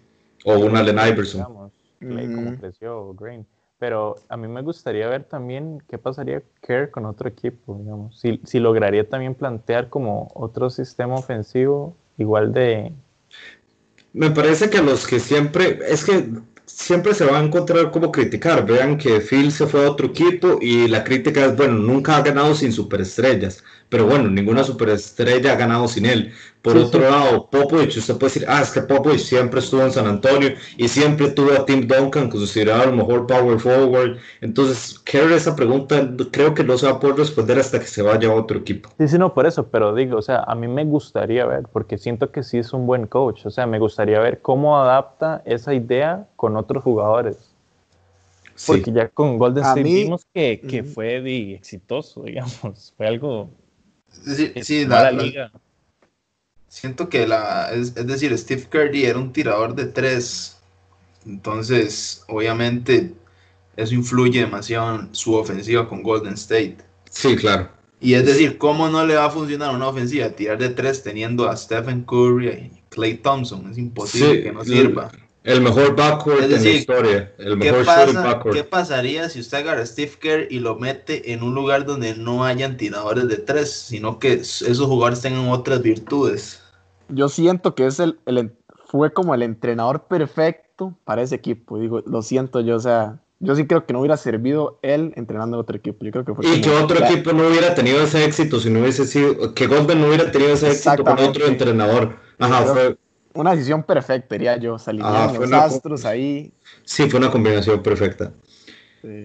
o un Allen Iverson. como creció Green. Pero a mí me gustaría ver también qué pasaría Kerr con otro equipo, digamos. Si, si lograría también plantear como otro sistema ofensivo igual de... Me parece que los que siempre, es que siempre se va a encontrar como criticar. Vean que Phil se fue a otro equipo y la crítica es, bueno, nunca ha ganado sin superestrellas. Pero bueno, ninguna superestrella ha ganado sin él. Por otro lado, Popovich, usted puede decir, ah, es que Popovich siempre estuvo en San Antonio y siempre tuvo a Tim Duncan, considerado el mejor power forward. Entonces, Kerr, esa pregunta creo que no se va a poder responder hasta que se vaya a otro equipo. Sí, sí, no, por eso, pero digo, o sea, a mí me gustaría ver, porque siento que sí es un buen coach, o sea, me gustaría ver cómo adapta esa idea con otros jugadores. Porque ya con Golden State vimos que, que fue exitoso, digamos, fue algo Sí, la, liga. siento que la, es, decir, Steve Curry era un tirador de tres, entonces obviamente eso influye demasiado en su ofensiva con Golden State. Sí, claro. Y es decir, ¿cómo no le va a funcionar una ofensiva tirar de tres teniendo a Stephen Curry y Clay Thompson? Es imposible que no sirva. El mejor backcourt en la historia. El mejor ¿qué, ¿Qué pasaría si usted agarra a Steve Kerr y lo mete en un lugar donde no hayan tiradores de tres, sino que esos jugadores tengan otras virtudes? Yo siento que es el, fue como el entrenador perfecto para ese equipo. Digo, lo siento yo, o sea, yo sí creo que no hubiera servido él entrenando a otro equipo. Yo creo que fue y que otro equipo no hubiera tenido ese éxito si no hubiese sido, que Golden no hubiera tenido ese éxito con otro entrenador. Ajá, fue una decisión perfecta, diría yo. Salir ah, los astros ahí. Sí, fue una combinación perfecta.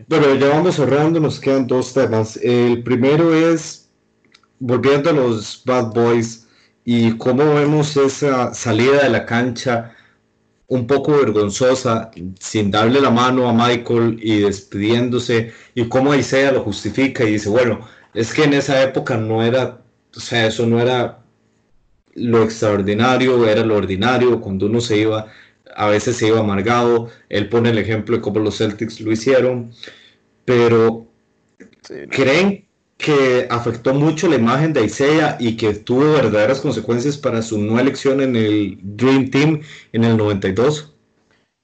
Bueno, ya vamos cerrando, nos quedan dos temas. El primero es, volviendo a los Bad Boys y cómo vemos esa salida de la cancha un poco vergonzosa, sin darle la mano a Michael y despidiéndose, y cómo Isaiah lo justifica y dice, bueno, es que en esa época no era, o sea, eso no era lo extraordinario era lo ordinario, cuando uno se iba, a veces se iba amargado, él pone el ejemplo de cómo los Celtics lo hicieron, pero ¿creen que afectó mucho la imagen de Isaiah y que tuvo verdaderas consecuencias para su no elección en el Dream Team en el 92?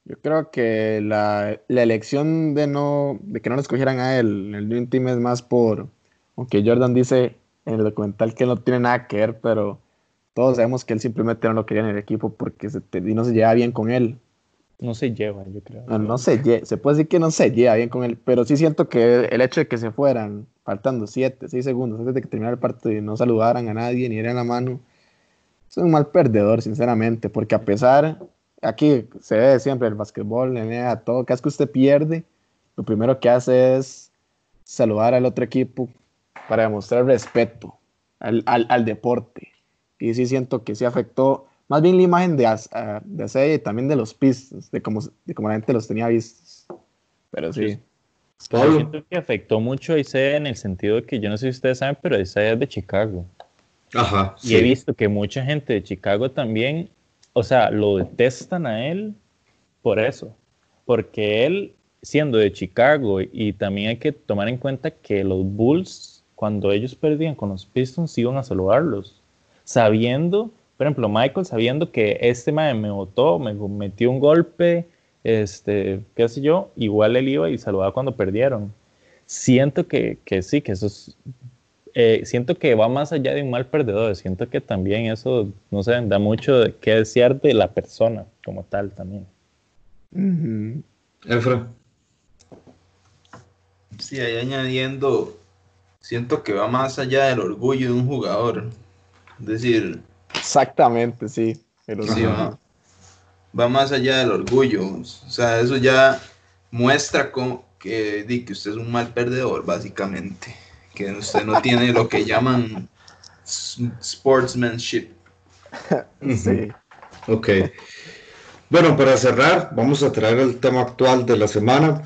Yo creo que la, la elección de, no, de que no lo escogieran a él en el Dream Team es más por, aunque Jordan dice en el documental que no tiene nada que ver, pero todos sabemos que él simplemente no lo quería en el equipo porque se, no se lleva bien con él. No se lleva, yo creo. No, se, se puede decir que no se lleva bien con él, pero sí siento que el hecho de que se fueran faltando 7, 6 segundos antes de que terminara el partido y no saludaran a nadie ni dieran la mano, es un mal perdedor, sinceramente, porque a pesar, aquí se ve siempre el básquetbol, a todo, que es que usted pierde, lo primero que hace es saludar al otro equipo para demostrar respeto al, al, al deporte y sí siento que sí afectó más bien la imagen de, uh, de y también de los pistas, de cómo, de cómo la gente los tenía vistos. Pero sí. Yo siento que afectó mucho a Isaiah en el sentido de que yo no sé si ustedes saben, pero Isaiah es de Chicago. Ajá. Y he visto que mucha gente de Chicago también, o sea, lo detestan a él por eso. Porque él, siendo de Chicago, y también hay que tomar en cuenta que los Bulls, cuando ellos perdían con los Pistons, iban a saludarlos sabiendo, por ejemplo, Michael sabiendo que este me votó, me metió un golpe, este, qué sé yo, igual él iba y saludaba cuando perdieron. Siento que, que sí, que eso es, eh, siento que va más allá de un mal perdedor, siento que también eso, no sé, da mucho que desear de la persona como tal también. Efra. Sí, ahí añadiendo, siento que va más allá del orgullo de un jugador. Es decir. Exactamente, sí. Pero Sí, va, va más allá del orgullo. O sea, eso ya muestra como que, di, que usted es un mal perdedor, básicamente. Que usted no tiene lo que llaman sportsmanship. sí. Ok. Bueno, para cerrar, vamos a traer el tema actual de la semana.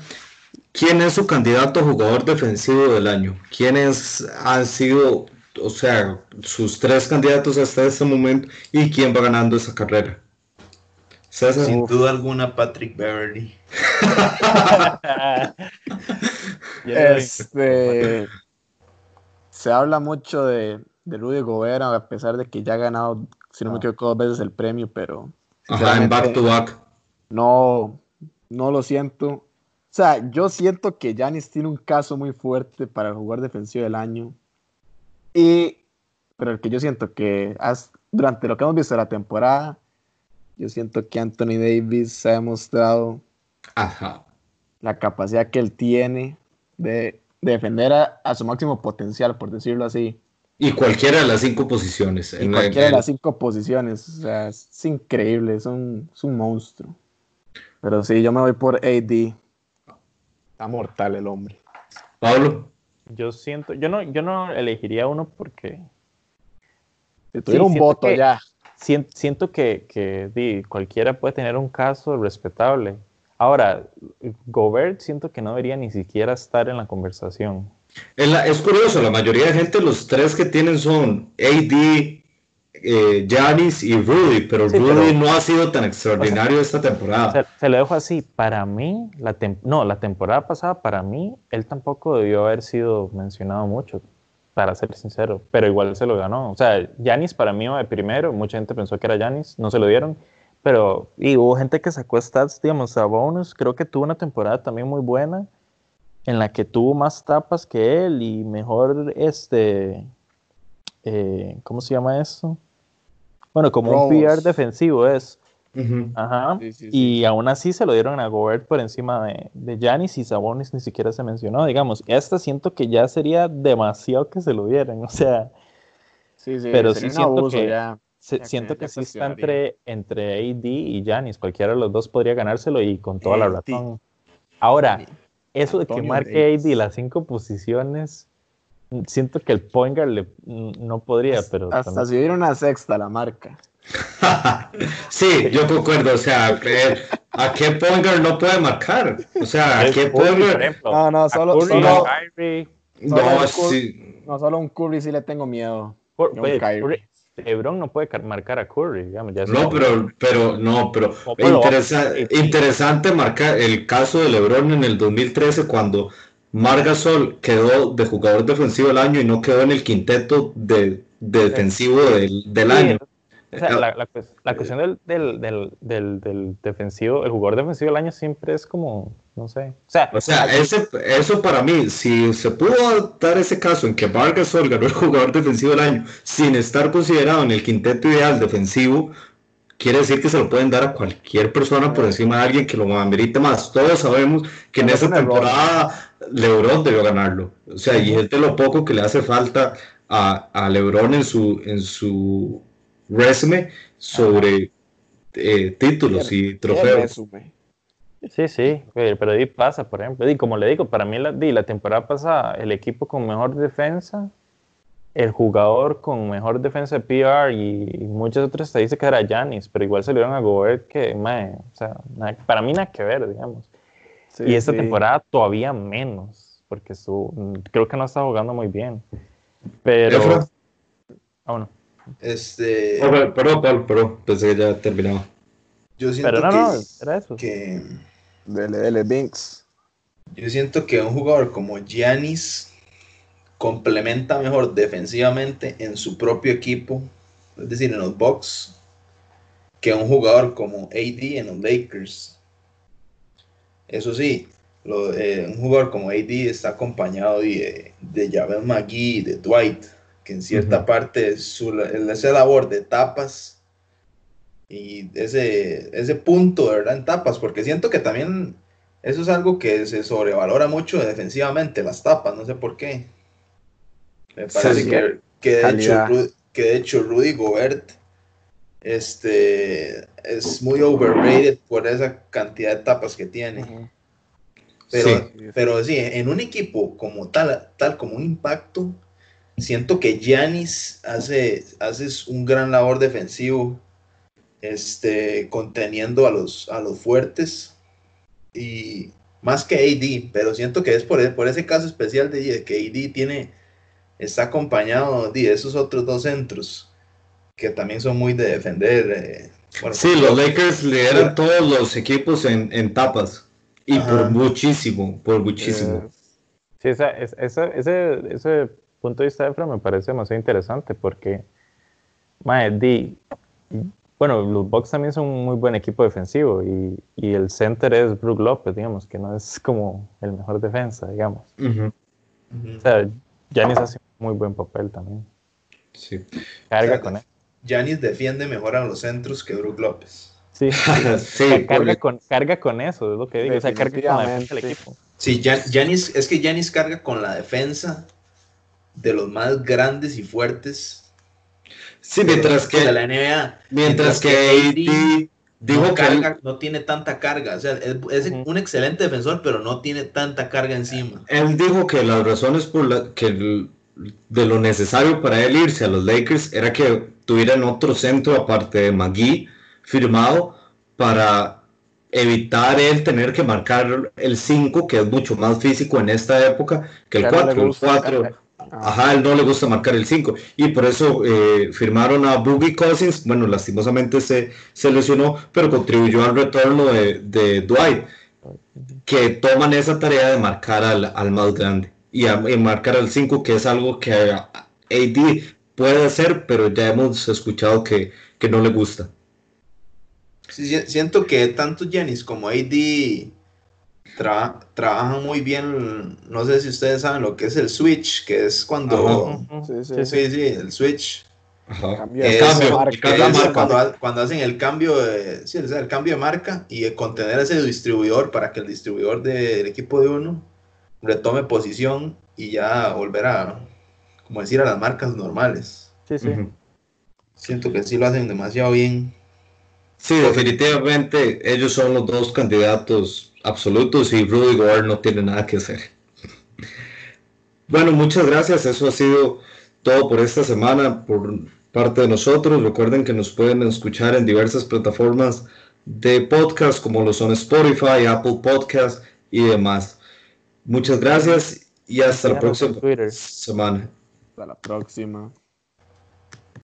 ¿Quién es su candidato a jugador defensivo del año? ¿Quiénes han sido, o sea, sus tres candidatos hasta este momento y quién va ganando esa carrera? César. Sin duda alguna, Patrick Beverly. Este, se habla mucho de, de Rudy Gobert, a pesar de que ya ha ganado, si no me Ah. equivoco, dos veces el premio, pero Ajá, en back to back. no, no lo siento. O sea, yo siento que Giannis tiene un caso muy fuerte para el jugador defensivo del año. Y, pero el que yo siento que has- durante lo que hemos visto de la temporada, yo siento que Anthony Davis ha demostrado Ajá. la capacidad que él tiene de, de defender a, a su máximo potencial, por decirlo así. Y cualquiera de las cinco posiciones. En En cualquiera de las cinco posiciones. O sea, es increíble, es un, es un monstruo. Pero sí, yo me voy por AD. Está mortal el hombre. Pablo. Yo siento, yo no, yo no elegiría uno porque Si tuviera un siento voto que- ya. sien- siento que, que, di, cualquiera puede tener un caso respetable. Ahora, Gobert siento que no debería ni siquiera estar en la conversación. La- es curioso, la mayoría de gente, los tres que tienen son AD, eh, Giannis y Rudy, pero Sí, Rudy pero- no ha sido tan extraordinario esta temporada. Se, se lo dejo así. Para mí, la tem- no, la temporada pasada, para mí, él tampoco debió haber sido mencionado mucho, para ser sincero, pero igual se lo ganó. O sea, Yanis para mí de primero, mucha gente pensó que era Yanis, no se lo dieron, pero y hubo gente que sacó stats, digamos, a bonus, creo que tuvo una temporada también muy buena, en la que tuvo más tapas que él y mejor, este, eh, ¿cómo se llama eso? Bueno, como un. PR defensivo es. Ajá. Sí, sí, sí. Y aún así se lo dieron a Gobert por encima de, de Giannis y Sabonis ni siquiera se mencionó. Digamos, esta siento que ya sería demasiado que se lo dieran. O sea, Sí, sí, pero sí siento abuso que- ya. se- Ya siento que- sí está entre, entre AD y Giannis. Cualquiera de los dos podría ganárselo y con toda la razón. Ahora, eso de que marque. AD las cinco posiciones, siento que el point guard le- no podría, pero Hasta también- si hubiera una sexta la marca. sí, yo concuerdo. O sea, eh, ¿a qué point guard no puede marcar? O sea, ¿a qué Curry, point por guard? ejemplo. No, no, solo- Curry, solo- a Kyrie, solo No, el sí. No, solo un Curry sí le tengo miedo. Curry- LeBron no puede car- marcar a Curry, digamos, ya No, pero, pero, no, pero No, pero- interesa- interesante marcar el caso de LeBron en el 2013 cuando Margasol quedó de jugador defensivo del año y no quedó en el quinteto de, de defensivo del, año. O sea, la, la la cuestión del, del, del, del, del defensivo, el jugador defensivo del año siempre es como, no sé. O sea, O sea, ese, eso para mí, si se pudo dar ese caso en que Margasol ganó el jugador defensivo del año sin estar considerado en el quinteto ideal defensivo, quiere decir que se lo pueden dar a cualquier persona por encima de alguien que lo amerite más. Todos sabemos que en esa temporada LeBron debió ganarlo. O sea, y es de lo poco que le hace falta a, a LeBron en su, en su resume sobre eh, títulos y trofeos. sí, sí, pero, pero ahí pasa, por ejemplo. Y como le digo, para mí la, di, la temporada pasada, el equipo con mejor defensa, el jugador con mejor defensa de PR y, muchas otras estadísticas era Giannis, pero igual se le dieron a Gobert que, mae, o sea, nada- para mí nada que ver, digamos. Sí, y esta sí. temporada todavía menos, porque su, creo que no está jugando muy bien. Pero. Ah, bueno. Este, Oh, pero, pero, pero, pero, pensé que ya terminaba. yo siento Pero no, que, no, era eso. que Dele, dele, Binks. yo siento que un jugador como Giannis complementa mejor defensivamente en su propio equipo, es decir, en los Bucks, que un jugador como AD en los Lakers. Eso sí, lo- eh, un jugador como AD está acompañado de, de Javel McGee y de Dwight, que en cierta parte su, esa labor de tapas y ese, ese punto, de ¿verdad? En tapas, porque siento que también eso es algo que se sobrevalora mucho defensivamente, las tapas, no sé por qué. Me parece Sí, que, que de hecho, que de hecho Rudy Gobert este, es muy overrated por esa cantidad de etapas que tiene. Pero sí. pero sí, en un equipo como tal, tal como un impacto, siento que Giannis hace, hace un gran labor defensivo, este, conteniendo a los, a los fuertes y más que AD, pero siento que es por, por ese caso especial de que AD tiene, está acompañado de esos otros dos centros que también son muy de defender. Eh, sí, los Lakers lideran todos los equipos en, en tapas y por muchísimo, por muchísimo. sí, esa, esa, ese, ese punto de vista de Efra me parece demasiado interesante porque, mae, bueno, los Bucks también son un muy buen equipo defensivo y, y, el center es Brook López, digamos, que no es como el mejor defensa, digamos. O sea, Giannis hace un muy buen papel también. Sí. Carga con él. Janis defiende mejor a los centros que Brook López. Sí, sí carga, con, carga con eso, es lo que digo. O sea, carga con la defensa del equipo. Sí, Janis, es que Janis carga con la defensa de los más grandes y fuertes. Sí, mientras que. De la NBA. Mientras, que, AD dijo no, carga, no tiene tanta carga. O sea, es, un excelente defensor, pero no tiene tanta carga encima. Él dijo que las razones por las que de lo necesario para él irse a los Lakers era que tuvieran otro centro aparte de McGee firmado para evitar él tener que marcar el 5, que es mucho más físico en esta época que el 4. El 4, ajá, él no le gusta marcar el 5. Y por eso eh, firmaron a Boogie Cousins. Bueno, lastimosamente se, se lesionó, pero contribuyó al retorno de, de Dwight, que toman esa tarea de marcar al, al más grande y, a, marcar al 5, que es algo que AD puede hacer, pero ya hemos escuchado que, que no le gusta. Sí, siento que tanto Jennings como AD trabajan muy bien, no sé si ustedes saben lo que es el switch, que es cuando... Sí, sí, sí, el switch. cuando, cuando, hacen el cambio de, sí, el cambio de marca y contener ese distribuidor para que el distribuidor del equipo de uno retome posición y ya volver a, como decir, a las marcas normales. Sí, sí. Siento que sí lo hacen demasiado bien. Sí, definitivamente ellos son los dos candidatos absolutos y Rudy Gobert no tiene nada que hacer. Bueno, muchas gracias. Eso ha sido todo por esta semana por parte de nosotros. Recuerden que nos pueden escuchar en diversas plataformas de podcast como lo son Spotify, Apple Podcast y demás. Muchas gracias y hasta la próxima semana. Hasta la próxima.